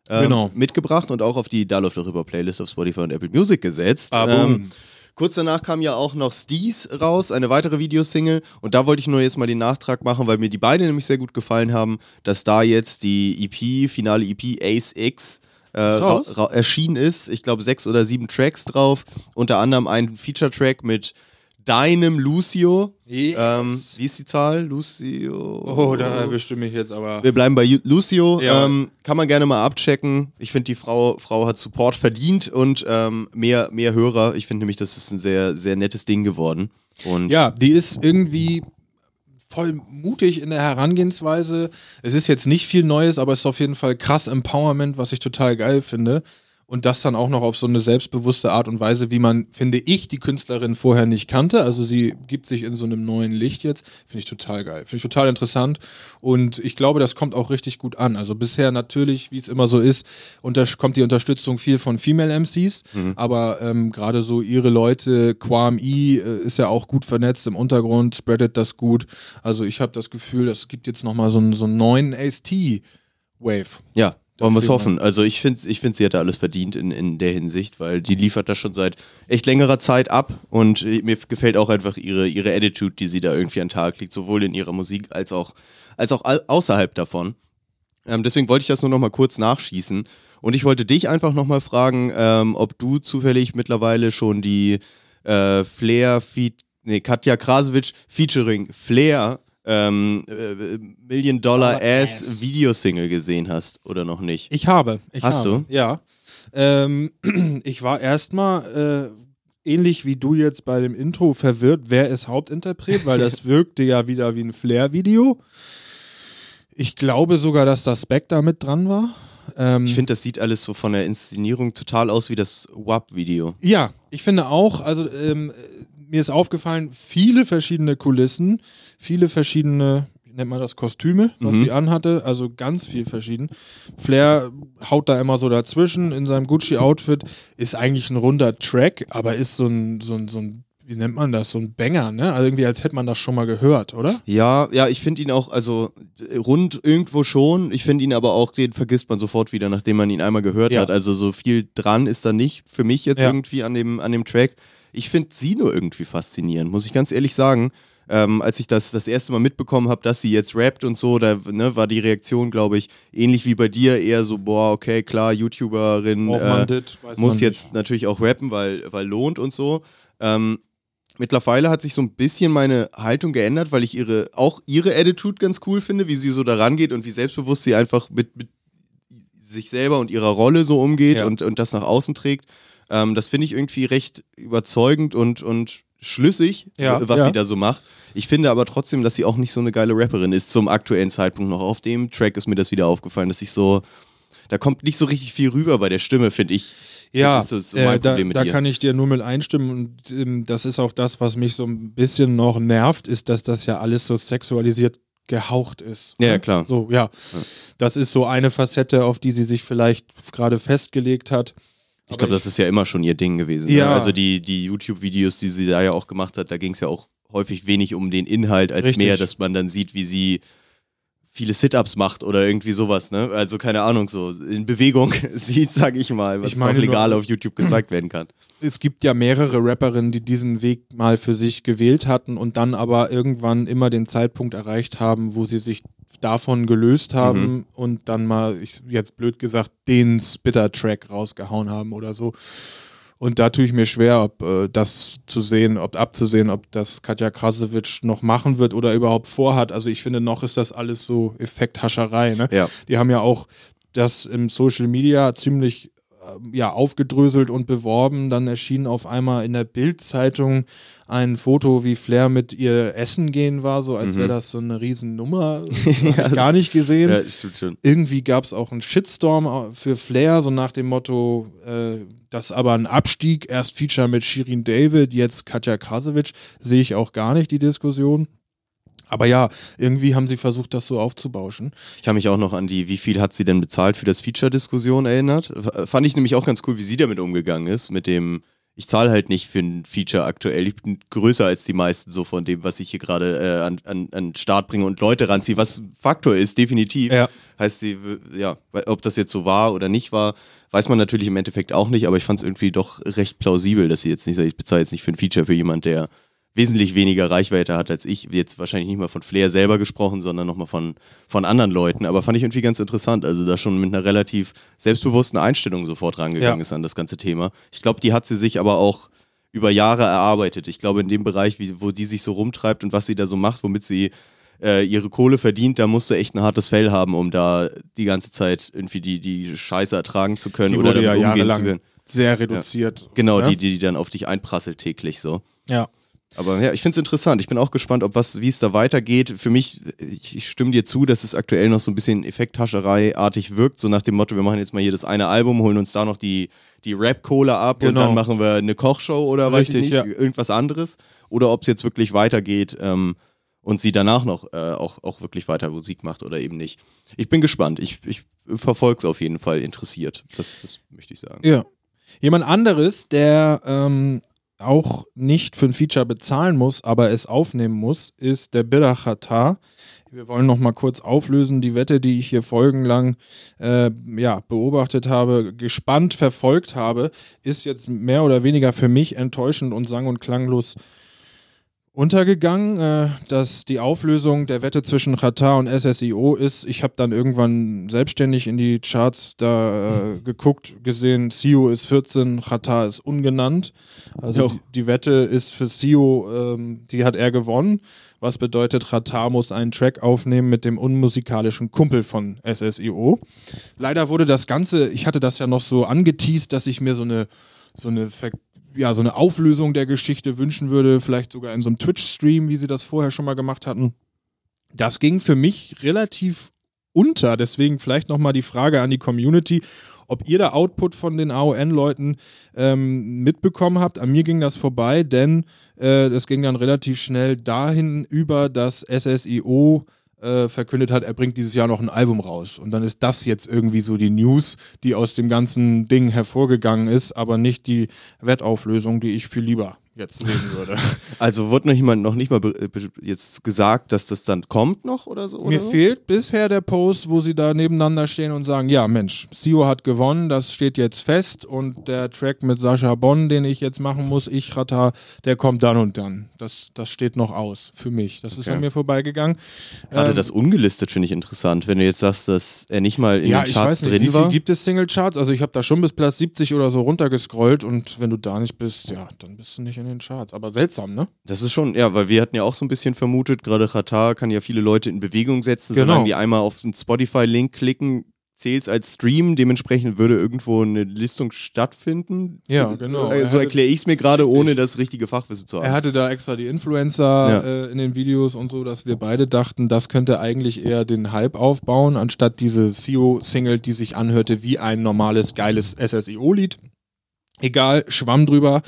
ähm, Genau. mitgebracht und auch auf die Da läuft doch über Playlist auf Spotify und Apple Music gesetzt. Ah, Ähm. Kurz danach kam ja auch noch Steez raus, eine weitere Videosingle. Und da wollte ich nur jetzt mal den Nachtrag machen, weil mir die beide nämlich sehr gut gefallen haben, dass da jetzt die EP, finale EP Ace X äh, erschienen ist. Ich glaube sechs oder sieben Tracks drauf. Unter anderem ein Feature-Track mit deinem Lucio. Yes. Ähm, wie ist die Zahl? Lucio. Oh, da erwischt du mich jetzt aber. Wir bleiben bei Lucio. Ja. Ähm, kann man gerne mal abchecken. Ich finde, die Frau, Frau hat Support verdient und ähm, mehr, mehr Hörer. Ich finde nämlich, das ist ein sehr, sehr nettes Ding geworden. Und Ja, die ist irgendwie voll mutig in der Herangehensweise. Es ist jetzt nicht viel Neues, aber es ist auf jeden Fall krass Empowerment, was ich total geil finde. Und das dann auch noch auf so eine selbstbewusste Art und Weise, wie man, finde ich, die Künstlerin vorher nicht kannte. Also sie gibt sich in so einem neuen Licht jetzt. Finde ich total geil. Finde ich total interessant. Und ich glaube, das kommt auch richtig gut an. Also bisher natürlich, wie es immer so ist, kommt die Unterstützung viel von Female MCs. Aber ähm, gerade so ihre Leute, Quam E äh, ist ja auch gut vernetzt im Untergrund, spreadet das gut. Also ich habe das Gefühl, es gibt jetzt nochmal so einen, so einen neuen AST-Wave. ja, wollen wir es hoffen. Also ich finde, ich find, sie hat da alles verdient in, in der Hinsicht, weil die liefert das schon seit echt längerer Zeit ab und mir gefällt auch einfach ihre, ihre Attitude, die sie da irgendwie an den Tag legt, sowohl in ihrer Musik als auch, als auch au- außerhalb davon. Ähm, deswegen wollte ich das nur noch mal kurz nachschießen. Und ich wollte dich einfach noch mal fragen, ähm, ob du zufällig mittlerweile schon die äh, Flair Feed nee, Katja Krasowitsch featuring Flair ähm, äh, Million Dollar Ass Ass. Videosingle gesehen hast oder noch nicht. Ich habe. Ich Hast habe, Ja. Ähm, [CLEARS THROAT] ich war erstmal äh, ähnlich wie du jetzt bei dem Intro verwirrt, wer ist Hauptinterpret, weil das [LAUGHS] wirkte ja wieder wie ein Flair-Video. Ich glaube sogar, dass das Spectre mit dran war. Ähm, Ich finde, das sieht alles so von der Inszenierung total aus wie das WAP-Video. Ja, ich finde auch, also ähm, mir ist aufgefallen, viele verschiedene Kulissen, viele verschiedene, wie nennt man das, Kostüme, was Mhm. sie anhatte, also ganz viel verschieden. Flair haut da immer so dazwischen in seinem Gucci-Outfit, ist eigentlich ein runder Track, aber ist so ein, so ein, so ein wie nennt man das, so ein Banger, ne? Also irgendwie, als hätte man das schon mal gehört, oder? Ja, ja, ich finde ihn auch, also rund irgendwo schon. Ich finde ihn aber auch, den vergisst man sofort wieder, nachdem man ihn einmal gehört Ja. hat. Also so viel dran ist da nicht für mich jetzt Ja. irgendwie an dem, an dem Track. Ich finde sie nur irgendwie faszinierend, muss ich ganz ehrlich sagen. Ähm, als ich das das erste Mal mitbekommen habe, dass sie jetzt rappt und so, da ne, war die Reaktion, glaube ich, ähnlich wie bei dir, eher so, boah, okay, klar, YouTuberin, äh, weiß muss jetzt nicht. natürlich auch rappen, weil, weil lohnt und so. Ähm, mittlerweile hat sich so ein bisschen meine Haltung geändert, weil ich ihre, auch ihre Attitude ganz cool finde, wie sie so daran geht und wie selbstbewusst sie einfach mit, mit sich selber und ihrer Rolle so umgeht Ja. und, und das nach außen trägt. Ähm, das finde ich irgendwie recht überzeugend und, und schlüssig, Ja, was ja. sie da so macht. Ich finde aber trotzdem, dass sie auch nicht so eine geile Rapperin ist zum aktuellen Zeitpunkt noch. Auf dem Track ist mir das wieder aufgefallen, dass ich so, da kommt nicht so richtig viel rüber bei der Stimme, finde ich. Ja, Das ist so äh, mein da, Problem mit da ihr. kann ich dir nur mit einstimmen und ähm, das ist auch das, was mich so ein bisschen noch nervt, ist, dass das ja alles so sexualisiert gehaucht ist. Ja, ne? ja, klar. So, ja. Das ist so eine Facette, auf die sie sich vielleicht gerade festgelegt hat. Ich glaube, das ist ja immer schon ihr Ding gewesen. Ne? Ja. Also die, die YouTube-Videos, die sie da ja auch gemacht hat, da ging es ja auch häufig wenig um den Inhalt, als Richtig. mehr, dass man dann sieht, wie sie viele Sit-Ups macht oder irgendwie sowas, ne? Also keine Ahnung, so in Bewegung [LAUGHS] sieht, sag ich mal, was Ich meine auch legal nur- auf YouTube gezeigt werden kann. es gibt ja mehrere Rapperinnen, die diesen Weg mal für sich gewählt hatten und dann aber irgendwann immer den Zeitpunkt erreicht haben, wo sie sich davon gelöst haben Mhm. und dann mal, ich, jetzt blöd gesagt, den Spitter-Track rausgehauen haben oder so. Und da tue ich mir schwer, ob äh, das zu sehen, ob abzusehen, ob das Katja Krasowitsch noch machen wird oder überhaupt vorhat. Also ich finde, noch ist das alles so Effekthascherei. Ne? Ja. Die haben ja auch das im Social Media ziemlich äh, ja, aufgedröselt und beworben. Dann erschien auf einmal in der Bild-Zeitung ein Foto, wie Flair mit ihr essen gehen war, so als Mhm. wäre das so eine Riesennummer. [LAUGHS] Ja, gar nicht gesehen. Ja, stimmt schon. Irgendwie gab es auch einen Shitstorm für Flair, so nach dem Motto, äh, das aber ein Abstieg, erst Feature mit Shirin David, jetzt Katja Krasowitsch, sehe ich auch gar nicht die Diskussion. Aber ja, irgendwie haben sie versucht, das so aufzubauschen. Ich kann mich auch noch an die, wie viel hat sie denn bezahlt für das Feature-Diskussion erinnert. Fand ich nämlich auch ganz cool, wie sie damit umgegangen ist, mit dem, ich zahle halt nicht für ein Feature aktuell. Ich bin größer als die meisten so von dem, was ich hier gerade äh, an, an, an Start bringe und Leute ranziehe, was Faktor ist, definitiv. Ja. Heißt sie, w- ja, ob das jetzt so war oder nicht war, weiß man natürlich im Endeffekt auch nicht, aber ich fand es irgendwie doch recht plausibel, dass sie jetzt nicht sagt, ich bezahle jetzt nicht für ein Feature für jemand, der wesentlich weniger Reichweite hat als ich. Jetzt wahrscheinlich nicht mal von Flair selber gesprochen, sondern nochmal von, von anderen Leuten. Aber fand ich irgendwie ganz interessant. Also da schon mit einer relativ selbstbewussten Einstellung sofort rangegangen Ja. ist an das ganze Thema. Ich glaube, die hat sie sich aber auch über Jahre erarbeitet. Ich glaube, in dem Bereich, wie, wo die sich so rumtreibt und was sie da so macht, womit sie äh, ihre Kohle verdient, da musst du echt ein hartes Fell haben, um da die ganze Zeit irgendwie die, die Scheiße ertragen zu können Die oder wurde ja damit umgehen zu können. sehr reduziert. Genau, ne? die, die dann auf dich einprasselt täglich so. Ja. Aber ja, ich finde es interessant. Ich bin auch gespannt, ob was, wie es da weitergeht. Für mich, ich, ich stimme dir zu, dass es aktuell noch so ein bisschen Effekthascherei-artig wirkt. So nach dem Motto, wir machen jetzt mal hier das eine Album, holen uns da noch die, die Rap-Kohle ab und Genau. dann machen wir eine Kochshow oder weiß Richtig, ich nicht, ja. irgendwas anderes. Oder ob es jetzt wirklich weitergeht ähm, und sie danach noch äh, auch, auch wirklich weiter Musik macht oder eben nicht. Ich bin gespannt. Ich, ich verfolge es auf jeden Fall interessiert. Das, das möchte ich sagen. Ja. Jemand anderes, der ähm, auch nicht für ein Feature bezahlen muss, aber es aufnehmen muss, ist der Bidachata. Wir wollen noch mal kurz auflösen. Die Wette, die ich hier folgenlang äh, ja, beobachtet habe, gespannt verfolgt habe, ist jetzt mehr oder weniger für mich enttäuschend und sang- und klanglos untergegangen, äh, dass die Auflösung der Wette zwischen Qatar und SSIO ist. Ich habe dann irgendwann selbstständig in die Charts da äh, geguckt, gesehen, SIO ist 14, Qatar ist ungenannt. Also die, die Wette ist für SIO, ähm, die hat er gewonnen. Was bedeutet, Qatar muss einen Track aufnehmen mit dem unmusikalischen Kumpel von SSIO. Leider wurde das Ganze, ich hatte das ja noch so angeteased, dass ich mir so eine, so eine Ver ja, so eine Auflösung der Geschichte wünschen würde, vielleicht sogar in so einem Twitch-Stream, wie sie das vorher schon mal gemacht hatten. Das ging für mich relativ unter. Deswegen vielleicht nochmal die Frage an die Community, ob ihr da Output von den AON-Leuten ähm, mitbekommen habt. An mir ging das vorbei, denn äh, das ging dann relativ schnell dahin über, dass SSIO äh, verkündet hat, er bringt dieses Jahr noch ein Album raus. Und dann ist das jetzt irgendwie so die News, die aus dem ganzen Ding hervorgegangen ist, aber nicht die Wettauflösung, die ich viel lieber jetzt sehen würde. [LAUGHS] Also wurde noch jemand noch nicht mal be- jetzt gesagt, dass das dann kommt noch oder so? Mir oder so? fehlt bisher der Post, wo sie da nebeneinander stehen und sagen, ja Mensch, Sio hat gewonnen, das steht jetzt fest und der Track mit Sascha Bonn, den ich jetzt machen muss, ich Rata, der kommt dann und dann. Das, das steht noch aus für mich. Das ist Okay. an mir vorbeigegangen. Gerade Ähm, das ungelistet finde ich interessant, wenn du jetzt sagst, dass er nicht mal in ja, den Charts nicht, drin wie viel war. gibt es Singlecharts? Also ich habe da schon bis Platz 70 oder so runtergescrollt und wenn du da nicht bist, ja, dann bist du nicht in den Charts. Aber seltsam, ne? Das ist schon, ja, weil wir hatten ja auch so ein bisschen vermutet, gerade Qatar kann ja viele Leute in Bewegung setzen, Genau. solange die einmal auf den Spotify-Link klicken, zählt es als Stream, dementsprechend würde irgendwo eine Listung stattfinden. Ja, genau. Äh, Er So erkläre ich es mir gerade, ohne das richtige Fachwissen zu haben. Er hatte da extra die Influencer Ja. äh, in den Videos und so, dass wir beide dachten, das könnte eigentlich eher den Hype aufbauen, anstatt diese CEO-Single, die sich anhörte wie ein normales, geiles SSIO-Lied. Egal, schwamm drüber.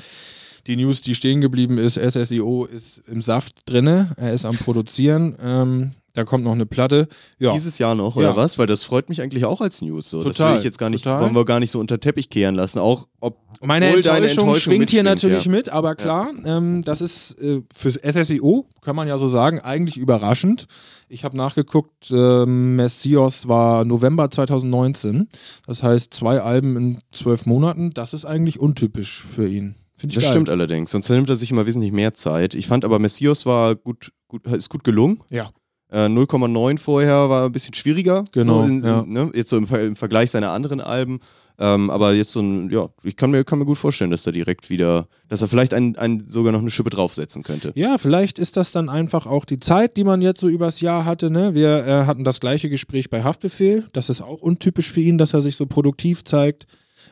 Die News, die stehen geblieben ist, SSIO ist im Saft drinne, er ist am Produzieren. Ähm, da kommt noch eine Platte. Ja, Dieses Jahr noch, oder Ja. was? Weil das freut mich eigentlich auch als News. So. das Total, will ich jetzt gar nicht, total. wollen wir gar nicht so unter Teppich kehren lassen. Auch ob Meine Enttäuschung, Enttäuschung schwingt hier natürlich ja. mit, aber klar, ähm, das ist äh, fürs SSIO, kann man ja so sagen, eigentlich überraschend. Ich habe nachgeguckt, ähm, Messios war November 2019, das heißt zwei Alben in zwölf Monaten, das ist eigentlich untypisch für ihn. Finde ich Das geil. stimmt allerdings, sonst nimmt er sich immer wesentlich mehr Zeit. Ich fand aber Messias war gut, gut ist gut gelungen. Ja. Äh, 0,9 vorher war ein bisschen schwieriger. Genau, So in, ja. ne? Jetzt so im, im Vergleich seiner anderen Alben. Ähm, aber jetzt so ein, ja, ich kann mir, kann mir gut vorstellen, dass er direkt wieder, dass er vielleicht ein, ein, sogar noch eine Schippe draufsetzen könnte. Ja, vielleicht ist das dann einfach auch die Zeit, die man jetzt so übers Jahr hatte. Ne? Wir äh, hatten das gleiche Gespräch bei Haftbefehl. Das ist auch untypisch für ihn, dass er sich so produktiv zeigt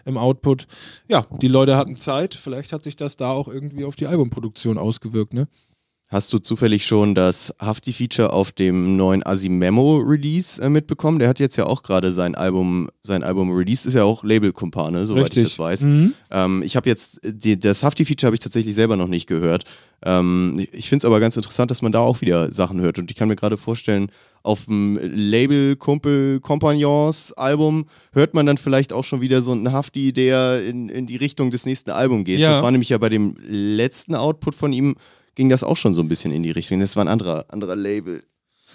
im Output. Ja, die Leute hatten Zeit. Vielleicht hat sich das da auch irgendwie auf die Albumproduktion ausgewirkt. Ne? Hast du zufällig schon das Hafti-Feature auf dem neuen Asimemo-Release äh, mitbekommen? Der hat jetzt ja auch gerade sein Album, sein Album released, ist ja auch Label-Kumpane, soweit ich das weiß. Mhm. Ähm, ich habe jetzt, äh, die, das Hafti-Feature habe ich tatsächlich selber noch nicht gehört. Ähm, ich finde es aber ganz interessant, dass man da auch wieder Sachen hört. Und ich kann mir gerade vorstellen, auf dem Label Kumpel Compagnons Album hört man dann vielleicht auch schon wieder so einen Hafti, der in, in die Richtung des nächsten Albums geht. Ja. Das war nämlich ja bei dem letzten Output von ihm, ging das auch schon so ein bisschen in die Richtung. Das war ein anderer, anderer Label.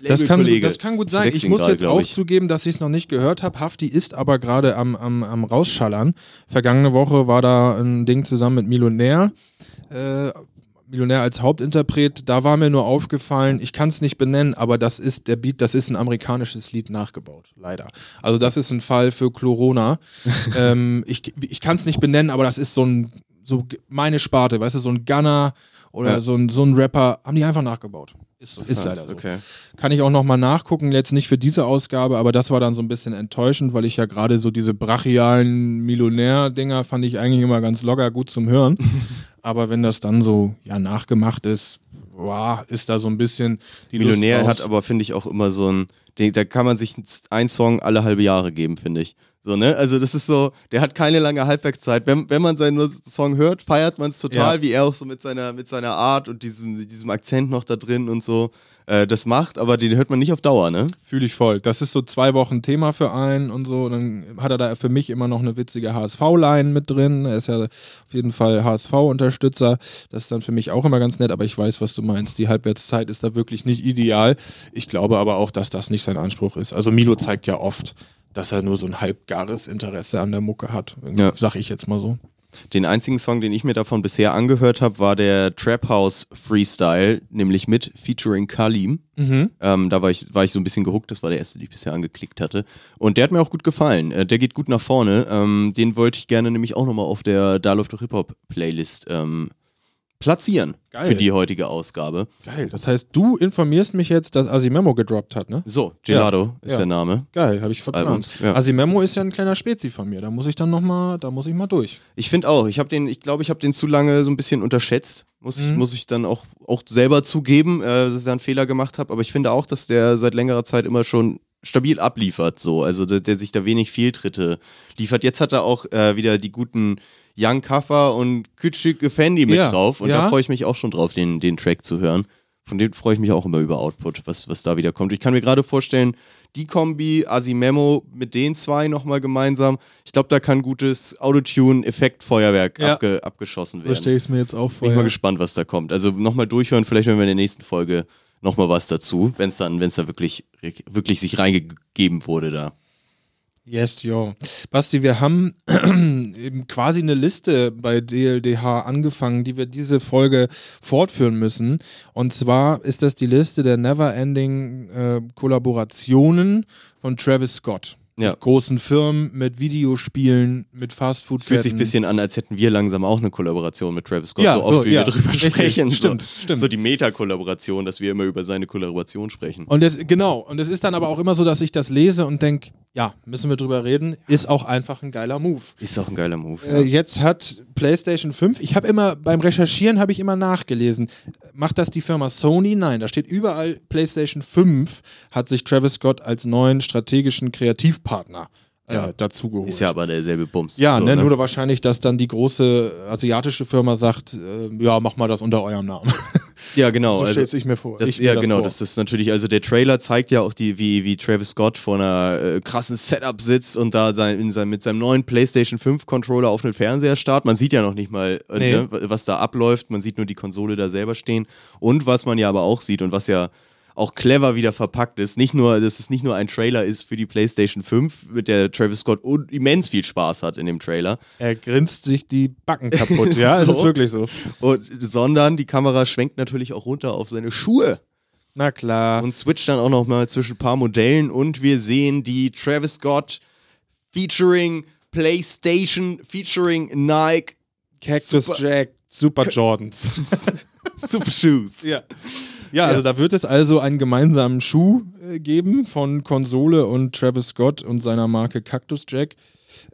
Das kann, das kann gut sein. Ich muss gerade, jetzt auch zugeben, dass ich es noch nicht gehört habe. Hafti ist aber gerade am, am, am Rausschallern. Vergangene Woche war da ein Ding zusammen mit Millionär. Äh, Millionär als Hauptinterpret. Da war mir nur aufgefallen, ich kann es nicht benennen, aber das ist der Beat, das ist ein amerikanisches Lied nachgebaut. Leider. Also, das ist ein Fall für Chlorona. [LAUGHS] ähm, ich ich kann es nicht benennen, aber das ist so ein, so meine Sparte, weißt du, so ein Gunner oder Ja. so, ein, so ein Rapper, haben die einfach nachgebaut. Ist, so, ist leider so. Okay. Kann ich auch nochmal nachgucken, jetzt nicht für diese Ausgabe, aber das war dann so ein bisschen enttäuschend, weil ich ja gerade so diese brachialen Millionär-Dinger fand ich eigentlich immer ganz locker gut zum Hören. [LAUGHS] aber wenn das dann so ja nachgemacht ist, wow, ist da so ein bisschen die Millionär hat aber, finde ich, auch immer so ein, den, da kann man sich einen Song alle halbe Jahre geben, finde ich. So, ne? Also das ist so, der hat keine lange Halbwertszeit. Wenn, wenn man seinen Song hört, feiert man es total, Ja. wie er auch so mit seiner, mit seiner Art und diesem, diesem Akzent noch da drin und so äh, das macht, aber den hört man nicht auf Dauer, ne? Fühle ich voll. Das ist so zwei Wochen Thema für einen und so. Und dann hat er da für mich immer noch eine witzige HSV-Line mit drin. Er ist ja auf jeden Fall HSV-Unterstützer. Das ist dann für mich auch immer ganz nett, aber ich weiß, was du meinst. Die Halbwertszeit ist da wirklich nicht ideal. Ich glaube aber auch, dass das nicht sein Anspruch ist. Also Milo zeigt ja oft, dass er nur so ein halbgares Interesse an der Mucke hat. Ja. Sag ich jetzt mal so. Den einzigen Song, den ich mir davon bisher angehört habe, war der Trap House Freestyle, nämlich mit featuring Kalim. Mhm. Ähm, da war ich, war ich so ein bisschen gehuckt, das war der erste, den ich bisher angeklickt hatte. Und der hat mir auch gut gefallen. Äh, der geht gut nach vorne. Ähm, den wollte ich gerne nämlich auch nochmal auf der Da läuft doch Hip-Hop Playlist ähm, platzieren Geil. für die heutige Ausgabe. Geil. Das heißt, du informierst mich jetzt, dass Asimemo gedroppt hat, ne? So, Gelato ist Ja. der Name. Geil, habe ich verplant. Ja. Asimemo ist ja ein kleiner Spezi von mir. Da muss ich dann noch mal, da muss ich mal durch. Ich finde auch, ich habe den, ich glaube, ich habe den zu lange so ein bisschen unterschätzt. Muss, ich, Mhm. muss ich dann auch, auch selber zugeben, äh, dass ich da einen Fehler gemacht habe. Aber ich finde auch, dass der seit längerer Zeit immer schon stabil abliefert, so. Also der, der sich da wenig Fehltritte liefert. Jetzt hat er auch äh, wieder die guten Young Kaffer und Küçük Effendi mit Ja, drauf. Und ja. da freue ich mich auch schon drauf, den, den Track zu hören. Von dem freue ich mich auch immer über Output, was, was da wieder kommt. Ich kann mir gerade vorstellen, die Kombi, Asimemo mit den zwei nochmal gemeinsam, ich glaube, da kann gutes Autotune-Effektfeuerwerk Ja. abge abgeschossen So werden. stelle ich es mir jetzt auch vor. Bin ich mal gespannt, was da kommt. Also nochmal durchhören, vielleicht hören wir in der nächsten Folge nochmal was dazu, wenn es dann, wenn es da wirklich, wirklich sich reingegeben wurde da. Yes, yo. Basti, wir haben [CLEARS THROAT] eben quasi eine Liste bei DLDH angefangen, die wir diese Folge fortführen müssen. Und zwar ist das die Liste der Never-Ending äh, Kollaborationen von Travis Scott. Ja. Mit großen Firmen, mit Videospielen, mit Fastfood. Fühlt sich ein bisschen an, als hätten wir langsam auch eine Kollaboration mit Travis Scott, Ja, so oft so, wie ja, wir drüber richtig. sprechen. Stimmt, so, stimmt. So die Meta-Kollaboration, dass wir immer über seine Kollaboration sprechen. Und das, genau, und es ist dann aber auch immer so, dass ich das lese und denke, ja, müssen wir drüber reden, ist auch einfach ein geiler Move. Ist auch ein geiler Move. Äh, jetzt hat PlayStation 5, ich habe immer beim Recherchieren habe ich immer nachgelesen. Macht das die Firma Sony? Nein, da steht überall PlayStation 5 hat sich Travis Scott als neuen strategischen Kreativpartner äh, Ja. dazu geholt. Ist ja aber derselbe Bums. ja, So, ne, nur wahrscheinlich, dass dann die große asiatische Firma sagt, äh, ja, mach mal das unter eurem Namen. [LAUGHS] Ja, genau. so also, stellt sich mir vor. Das, Ich mir ja, das genau, vor. das ist natürlich, also der Trailer zeigt ja auch, die, wie, wie Travis Scott vor einer äh, krassen Setup sitzt und da sein, in sein, mit seinem neuen PlayStation 5 Controller auf einen Fernseher starrt. Man sieht ja noch nicht mal, äh, Nee. ne, was da abläuft. Man sieht nur die Konsole da selber stehen. Und was man ja aber auch sieht und was ja auch clever wieder verpackt ist, nicht nur, dass es nicht nur ein Trailer ist für die PlayStation 5, mit der Travis Scott immens viel Spaß hat in dem Trailer, er grinst sich die Backen [LAUGHS] kaputt. ja, es So. ist wirklich so. und, sondern die Kamera schwenkt natürlich auch runter auf seine Schuhe. Na klar. und switcht dann auch noch mal zwischen ein paar Modellen und wir sehen die Travis Scott featuring PlayStation, featuring Nike Cactus Super- Jack, Super Jordans. [LAUGHS] Super Shoes. Ja. Ja, also da wird es also einen gemeinsamen Schuh äh, geben von Konsole und Travis Scott und seiner Marke Cactus Jack.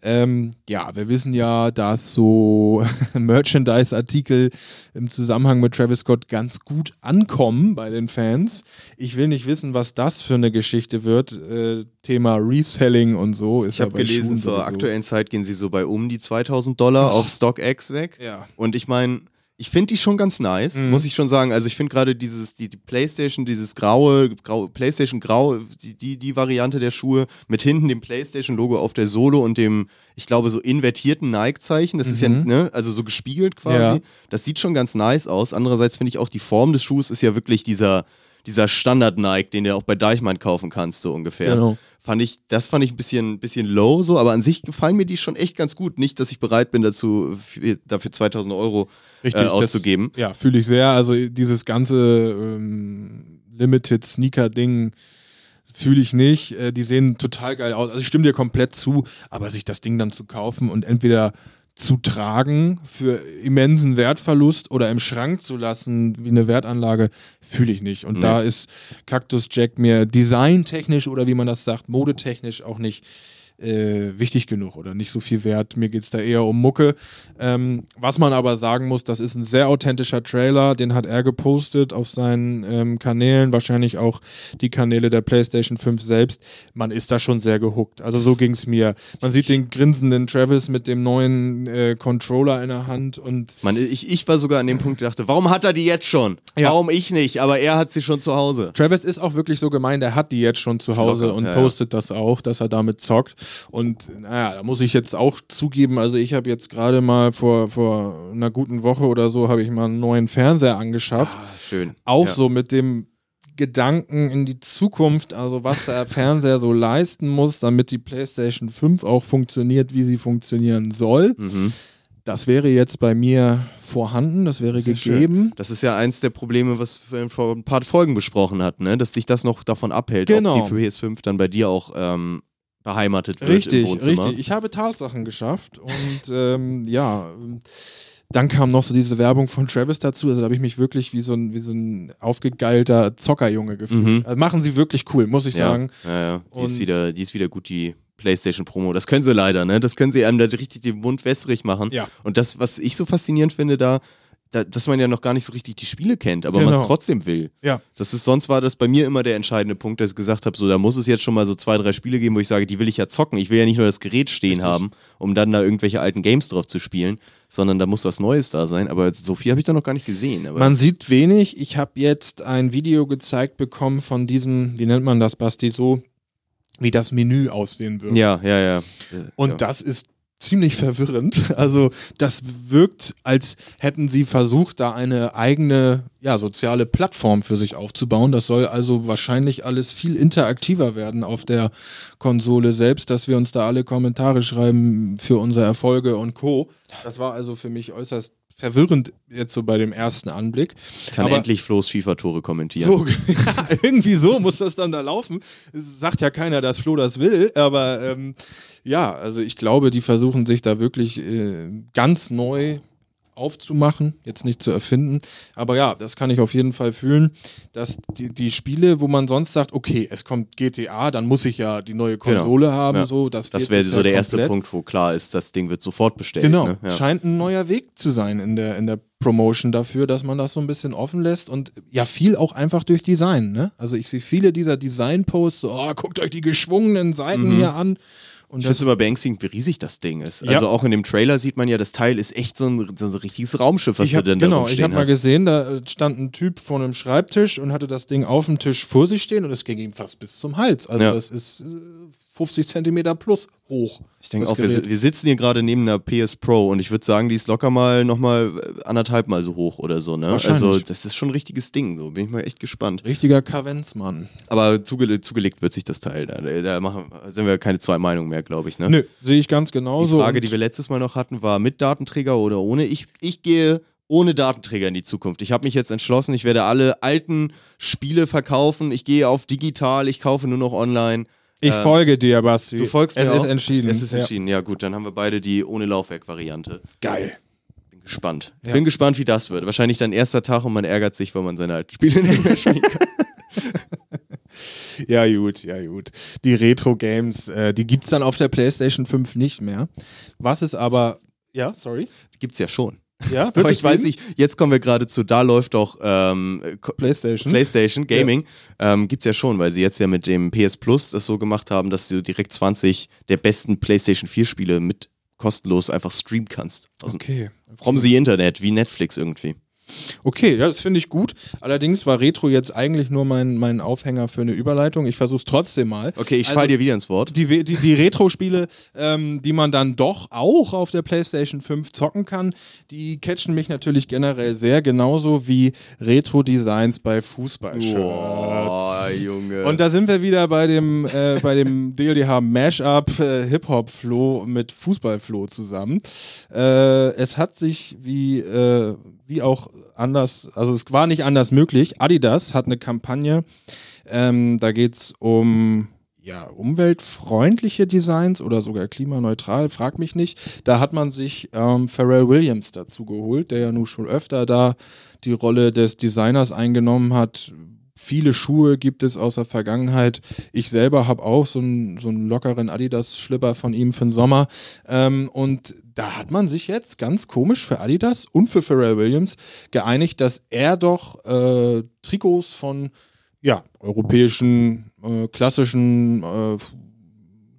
Ähm, ja, wir wissen ja, dass so [LAUGHS] Merchandise-Artikel im Zusammenhang mit Travis Scott ganz gut ankommen bei den Fans. Ich will nicht wissen, was das für eine Geschichte wird. Äh, Thema Reselling und so ist Ich ja habe bei gelesen, Schuhen zur sowieso. aktuellen Zeit gehen sie so bei um die 2000 Dollar auf StockX weg. Ja. Und ich meine, ich finde die schon ganz nice, Mhm. muss ich schon sagen. Also ich finde gerade dieses, die, die PlayStation, dieses graue, graue PlayStation Grau, die, die, die Variante der Schuhe mit hinten dem PlayStation-Logo auf der Sohle und dem, ich glaube, so invertierten Nike-Zeichen. Das ist ja, Mhm. ne, also so gespiegelt quasi. Ja. Das sieht schon ganz nice aus. Andererseits finde ich auch die Form des Schuhs ist ja wirklich dieser, dieser Standard-Nike, den du auch bei Deichmann kaufen kannst, so ungefähr Genau. Fand ich, das fand ich ein bisschen, bisschen low so, aber an sich gefallen mir die schon echt ganz gut. Nicht, dass ich bereit bin dazu, für, dafür 2000 Euro Richtig, äh, auszugeben. Das, ja, fühle ich sehr. Also dieses ganze ähm, Limited Sneaker-Ding fühle ich nicht. Äh, die sehen total geil aus. Also ich stimme dir komplett zu, aber sich das Ding dann zu kaufen und entweder zu tragen für immensen Wertverlust oder im Schrank zu lassen wie eine Wertanlage, fühle ich nicht. Und Nee. da ist Cactus Jack mir designtechnisch oder wie man das sagt, modetechnisch auch nicht äh, wichtig genug oder nicht so viel wert. Mir geht es da eher um Mucke. Ähm, was man aber sagen muss, das ist ein sehr authentischer Trailer, den hat er gepostet auf seinen ähm, Kanälen, wahrscheinlich auch die Kanäle der PlayStation 5 selbst. Man ist da schon sehr gehuckt. Also so ging es mir. Man sieht den grinsenden Travis mit dem neuen äh, Controller in der Hand und Man, ich, ich war sogar an dem Punkt, dachte, warum hat er die jetzt schon? Ja. Warum ich nicht? Aber er hat sie schon zu Hause. Travis ist auch wirklich so gemeint, er hat die jetzt schon zu Hause Locker, und ja, postet das auch, dass er damit zockt. Und naja, da muss ich jetzt auch zugeben, also ich habe jetzt gerade mal vor, vor einer guten Woche oder so, habe ich mal einen neuen Fernseher angeschafft. Ah, schön. auch ja. so mit dem Gedanken in die Zukunft, also was der [LAUGHS] Fernseher so leisten muss, damit die PlayStation 5 auch funktioniert, wie sie funktionieren soll. Mhm. das wäre jetzt bei mir vorhanden, das wäre ja gegeben. schön. Das ist ja eins der Probleme, was wir vor ein paar Folgen besprochen hatten, ne? dass dich das noch davon abhält, Genau. ob die für PS5 dann bei dir auch ähm, beheimatet wird im Richtig, Wohnzimmer. richtig. Ich habe Tatsachen geschafft und [LAUGHS] ähm, ja, dann kam noch so diese Werbung von Travis dazu. Also da habe ich mich wirklich wie so ein, wie so ein aufgegeilter Zockerjunge gefühlt. Mhm. Also machen sie wirklich cool, muss ich ja, sagen. Ja, ja. Die, ist wieder, die ist wieder gut, die PlayStation-Promo. Das können sie leider, ne? Das können sie einem da richtig den Mund wässrig machen. Ja. Und das, was ich so faszinierend finde, da, da dass man ja noch gar nicht so richtig die Spiele kennt, aber man Genau. es trotzdem will. Ja. Das ist, sonst war das bei mir immer der entscheidende Punkt, dass ich gesagt habe, so, da muss es jetzt schon mal so zwei, drei Spiele geben, wo ich sage, die will ich ja zocken. Ich will ja nicht nur das Gerät stehen Richtig. haben, um dann da irgendwelche alten Games drauf zu spielen, sondern da muss was Neues da sein. Aber so viel habe ich da noch gar nicht gesehen. Aber Man sieht wenig. Ich habe jetzt ein Video gezeigt bekommen von diesem, wie nennt man das, Basti, so wie das Menü aussehen wird. ja, ja, ja. Und ja. das ist ziemlich verwirrend. Also das wirkt, als hätten sie versucht, da eine eigene ja, soziale Plattform für sich aufzubauen. Das soll also wahrscheinlich alles viel interaktiver werden auf der Konsole selbst, dass wir uns da alle Kommentare schreiben für unsere Erfolge und Co. Das war also für mich äußerst verwirrend jetzt so bei dem ersten Anblick. Ich kann aber- endlich Flo's FIFA-Tore kommentieren. So, ja, [LAUGHS] irgendwie so muss das dann da laufen. Es sagt ja keiner, dass Flo das will, aber ähm, ja, also ich glaube, die versuchen sich da wirklich äh, ganz neu aufzumachen, jetzt nicht zu erfinden. Aber ja, das kann ich auf jeden Fall fühlen, dass die, die Spiele, wo man sonst sagt, okay, es kommt GTA, dann muss ich ja die neue Konsole haben, Genau. Ja. so. Das, Das wäre so der erste komplett. Punkt, wo klar ist, das Ding wird sofort bestellt. Genau, Ne? Ja. scheint ein neuer Weg zu sein in der, in der Promotion dafür, dass man das so ein bisschen offen lässt und ja, viel auch einfach durch Design. Ne? Also ich sehe viele dieser Design-Posts, so, oh, guckt euch die geschwungenen Seiten Mhm. hier an. Und Ich finde immer beängstigend, wie riesig das Ding ist. Ja. Also auch in dem Trailer sieht man ja, das Teil ist echt so ein, so ein richtiges Raumschiff, was ich hab, du denn da genau, ich habe mal gesehen, da äh, stand ein Typ vor einem Schreibtisch und hatte das Ding auf dem Tisch vor sich stehen und es ging ihm fast bis zum Hals. Also Ja. das ist äh, 50 Zentimeter plus hoch. Ich denke auch, wir, wir sitzen hier gerade neben einer PS Pro und ich würde sagen, die ist locker mal nochmal anderthalb Mal so hoch oder so. Ne? Also das ist schon ein richtiges Ding, so bin ich mal echt gespannt. Richtiger Kavenzmann. Aber zuge zugelegt wird sich das Teil. Da, da machen, sind wir keine zwei Meinungen mehr, glaube ich. Ne? Nö, sehe ich ganz Die genauso. Frage, und- die wir letztes Mal noch hatten, war mit Datenträger oder ohne. Ich, ich gehe ohne Datenträger in die Zukunft. Ich habe mich jetzt entschlossen, ich werde alle alten Spiele verkaufen. Ich gehe auf digital, ich kaufe nur noch online. Ich äh, folge dir, Basti. Du folgst es mir ist auch? entschieden. Es ist Ja. entschieden. Ja. gut, dann haben wir beide die ohne Laufwerk-Variante. Geil. Bin gespannt. Ja. Bin gespannt, wie das wird. Wahrscheinlich dann erster Tag und man ärgert sich, weil man seine alten Spiele nicht mehr spielen kann. [LAUGHS] Ja, gut, ja, gut. Die Retro-Games, äh, die gibt es dann auf der PlayStation 5 nicht mehr. Was ist aber. Ja, sorry. Gibt's ja schon. Ja, [LAUGHS] Aber ich weiß nicht, jetzt kommen wir gerade zu, da läuft doch ähm, PlayStation. PlayStation Gaming. Ähm, gibt's ja schon, weil sie jetzt ja mit dem PS Plus das so gemacht haben, dass du direkt 20 der besten PlayStation 4 Spiele mit kostenlos einfach streamen kannst. Aus okay. From the Internet, wie Netflix irgendwie. Okay, ja, das finde ich gut. Allerdings war Retro jetzt eigentlich nur mein, mein Aufhänger für eine Überleitung. Ich versuche es trotzdem mal. Okay, ich Also- fall dir wieder ins Wort. Die, die, die Retro-Spiele, ähm, die man dann doch auch auf der PlayStation 5 zocken kann, die catchen mich natürlich generell sehr, genauso wie Retro-Designs bei Fußballshirts. Boah, Junge. Und da sind wir wieder bei dem, äh, bei dem [LAUGHS] DLDH Mashup äh, Hip-Hop-Flow mit Fußball-Flow zusammen. Äh, es hat sich wie, äh, wie auch anders, also es war nicht anders möglich. Adidas hat eine Kampagne, ähm, da geht es um ja, umweltfreundliche Designs oder sogar klimaneutral, frag mich nicht. Da hat man sich ähm, Pharrell Williams dazu geholt, der ja nun schon öfter da die Rolle des Designers eingenommen hat. Viele Schuhe gibt es aus der Vergangenheit. Ich selber habe auch so einen, so einen lockeren Adidas-Schlipper von ihm für den Sommer. Ähm, und da hat man sich jetzt ganz komisch für Adidas und für Pharrell Williams geeinigt, dass er doch äh, Trikots von ja, europäischen, äh, klassischen äh,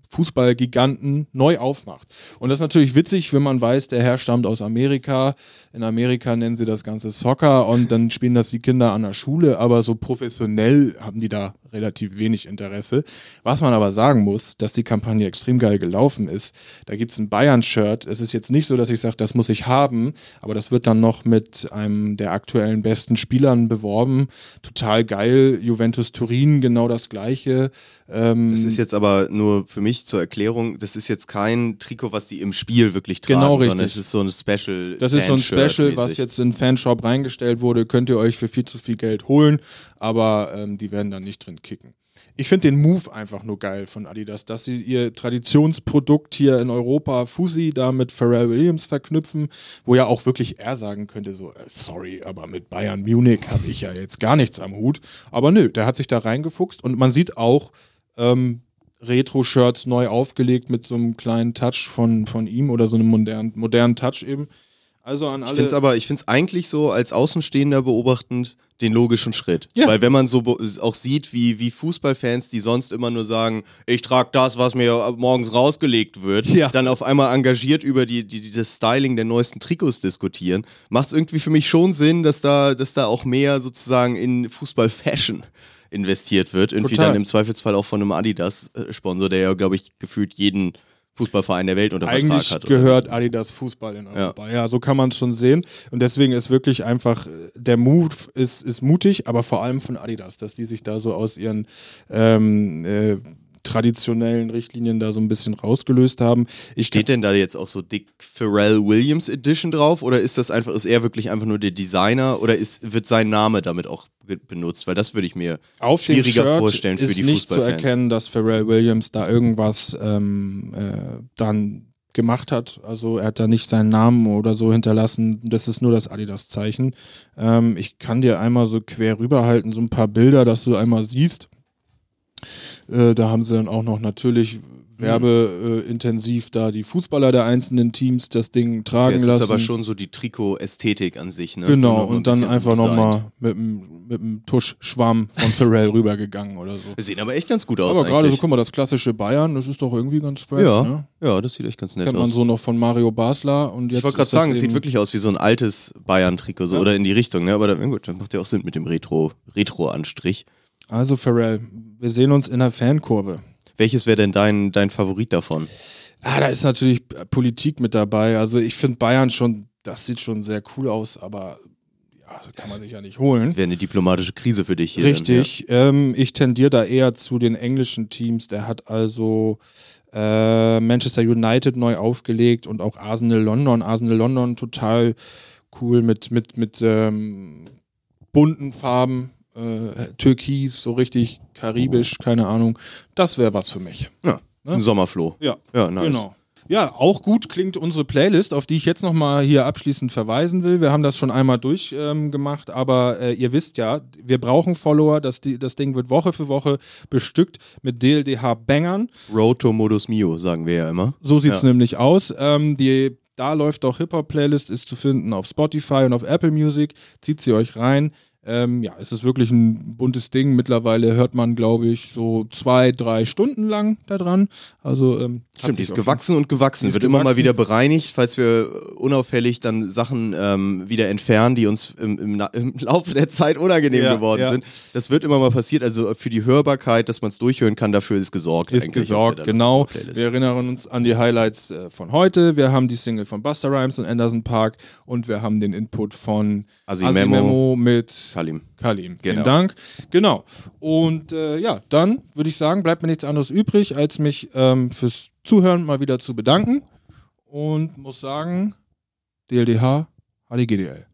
Fußballgiganten neu aufmacht. Und das ist natürlich witzig, wenn man weiß, der Herr stammt aus Amerika. In Amerika nennen sie das Ganze Soccer und dann spielen das die Kinder an der Schule, aber so professionell haben die da relativ wenig Interesse. Was man aber sagen muss, dass die Kampagne extrem geil gelaufen ist. Da gibt es ein Bayern-Shirt. Es ist jetzt nicht so, dass ich sage, das muss ich haben, aber das wird dann noch mit einem der aktuellen besten Spielern beworben. Total geil. Juventus Turin, genau das gleiche. Ähm, Das ist jetzt aber nur für mich zur Erklärung, das ist jetzt kein Trikot, was die im Spiel wirklich tragen, Genau, sondern richtig. es ist so ein Special. Das ist so ein Special, was jetzt in den Fanshop reingestellt wurde. Könnt ihr euch für viel zu viel Geld holen, aber ähm, die werden dann nicht drin kicken. Ich finde den Move einfach nur geil von Adidas, dass sie ihr Traditionsprodukt hier in Europa, Fusi, da mit Pharrell Williams verknüpfen, wo ja auch wirklich er sagen könnte, so, äh, sorry, aber mit Bayern Munich habe ich ja jetzt gar nichts am Hut. Aber nö, der hat sich da reingefuchst und man sieht auch, ähm, Retro-Shirts neu aufgelegt mit so einem kleinen Touch von, von ihm oder so einem modernen, modernen Touch eben. Also an Ich alle. finde es aber, ich finde es eigentlich so als Außenstehender beobachtend den logischen Schritt. Ja. Weil wenn man so auch sieht, wie, wie Fußballfans, die sonst immer nur sagen, ich trage das, was mir morgens rausgelegt wird, Ja. dann auf einmal engagiert über die, die, die, das Styling der neuesten Trikots diskutieren, macht es irgendwie für mich schon Sinn, dass da, dass da auch mehr sozusagen in Fußball-Fashion investiert wird. Irgendwie Total. dann im Zweifelsfall auch von einem Adidas-Sponsor, der ja, glaube ich, gefühlt jeden Fußballverein der Welt unter Vertrag Eigentlich hat. oder gehört Adidas Fußball in Europa. Ja, so kann man es schon sehen. Und deswegen ist wirklich einfach, der Move ist, ist mutig, aber vor allem von Adidas, dass die sich da so aus ihren ähm, äh, traditionellen Richtlinien da so ein bisschen rausgelöst haben. Ich Steht denn da jetzt auch so dick Pharrell Williams Edition drauf oder ist das einfach, ist er wirklich einfach nur der Designer oder ist, wird sein Name damit auch benutzt? Weil das würde ich mir auf schwieriger vorstellen für ist die nicht zu Fußballfans. erkennen, dass Pharrell Williams da irgendwas ähm, äh, dann gemacht hat. Also er hat da nicht seinen Namen oder so hinterlassen. Das ist nur das Adidas-Zeichen. Ähm, ich kann dir einmal so quer rüberhalten, so ein paar Bilder, dass du einmal siehst. Äh, da haben sie dann auch noch natürlich werbeintensiv da die Fußballer der einzelnen Teams das Ding tragen Ja, es lassen. ist aber schon so die Trikot-Ästhetik an sich, ne? Genau, ein und dann einfach nochmal mit dem Tuschschwamm von Pharrell rübergegangen oder so. Sehen aber echt ganz gut aus. Aber gerade so, guck mal, das klassische Bayern, das ist doch irgendwie ganz fresh, ja, ne? ja, das sieht echt ganz nett Kennt man aus. so noch von Mario Basler und jetzt ich wollte gerade das sagen, es sieht wirklich aus wie so ein altes Bayern-Trikot, so, Ja. oder in die Richtung, ne? Aber dann, gut, dann macht ja auch Sinn mit dem Retro- Retro-Anstrich. Also Pharrell, wir sehen uns in der Fankurve. Welches wäre denn dein, dein Favorit davon? Ah, da ist natürlich Politik mit dabei. Also ich finde Bayern schon, das sieht schon sehr cool aus, aber ja, das kann man sich ja nicht holen. Wäre eine diplomatische Krise für dich hier. Richtig. Ähm, ich tendiere da eher zu den englischen Teams. Der hat also äh, Manchester United neu aufgelegt und auch Arsenal London. Arsenal London total cool mit, mit, mit ähm, bunten Farben. Äh, Türkis, so richtig karibisch, keine Ahnung. Das wäre was für mich. Ja. Ne? ein Sommerfloh. Ja, Ja, nice. genau. Ja, auch gut klingt unsere Playlist, auf die ich jetzt nochmal hier abschließend verweisen will. Wir haben das schon einmal durchgemacht, ähm, aber äh, ihr wisst ja, wir brauchen Follower. Das, die, das Ding wird Woche für Woche bestückt mit DLDH-Bangern. Road to Modus Mio, sagen wir ja immer. So sieht es Ja. nämlich aus. Ähm, die, da läuft auch Hip-Hop-Playlist, ist zu finden auf Spotify und auf Apple Music. Zieht sie euch rein. Ähm, ja, es ist wirklich ein buntes Ding. Mittlerweile hört man, glaube ich, so zwei, drei Stunden lang da dran. Also, ähm, Stimmt, die ist gewachsen und gewachsen. Wird immer mal gewachsen. wieder bereinigt, falls wir unauffällig dann Sachen ähm, wieder entfernen, die uns im, im, im Laufe der Zeit unangenehm Ja, geworden ja. sind. Das wird immer mal passiert. Also für die Hörbarkeit, dass man es durchhören kann, dafür ist gesorgt. Ist gesorgt, genau. Wir erinnern uns an die Highlights äh, von heute. Wir haben die Single von Buster Rhymes und Anderson Park und wir haben den Input von Asimemo. Asimemo mit Kalim. Kalim. Vielen Genau. Dank. Genau. Und äh, ja, dann würde ich sagen, bleibt mir nichts anderes übrig, als mich ähm, fürs Zuhören mal wieder zu bedanken und muss sagen, DLDH, HDGDL.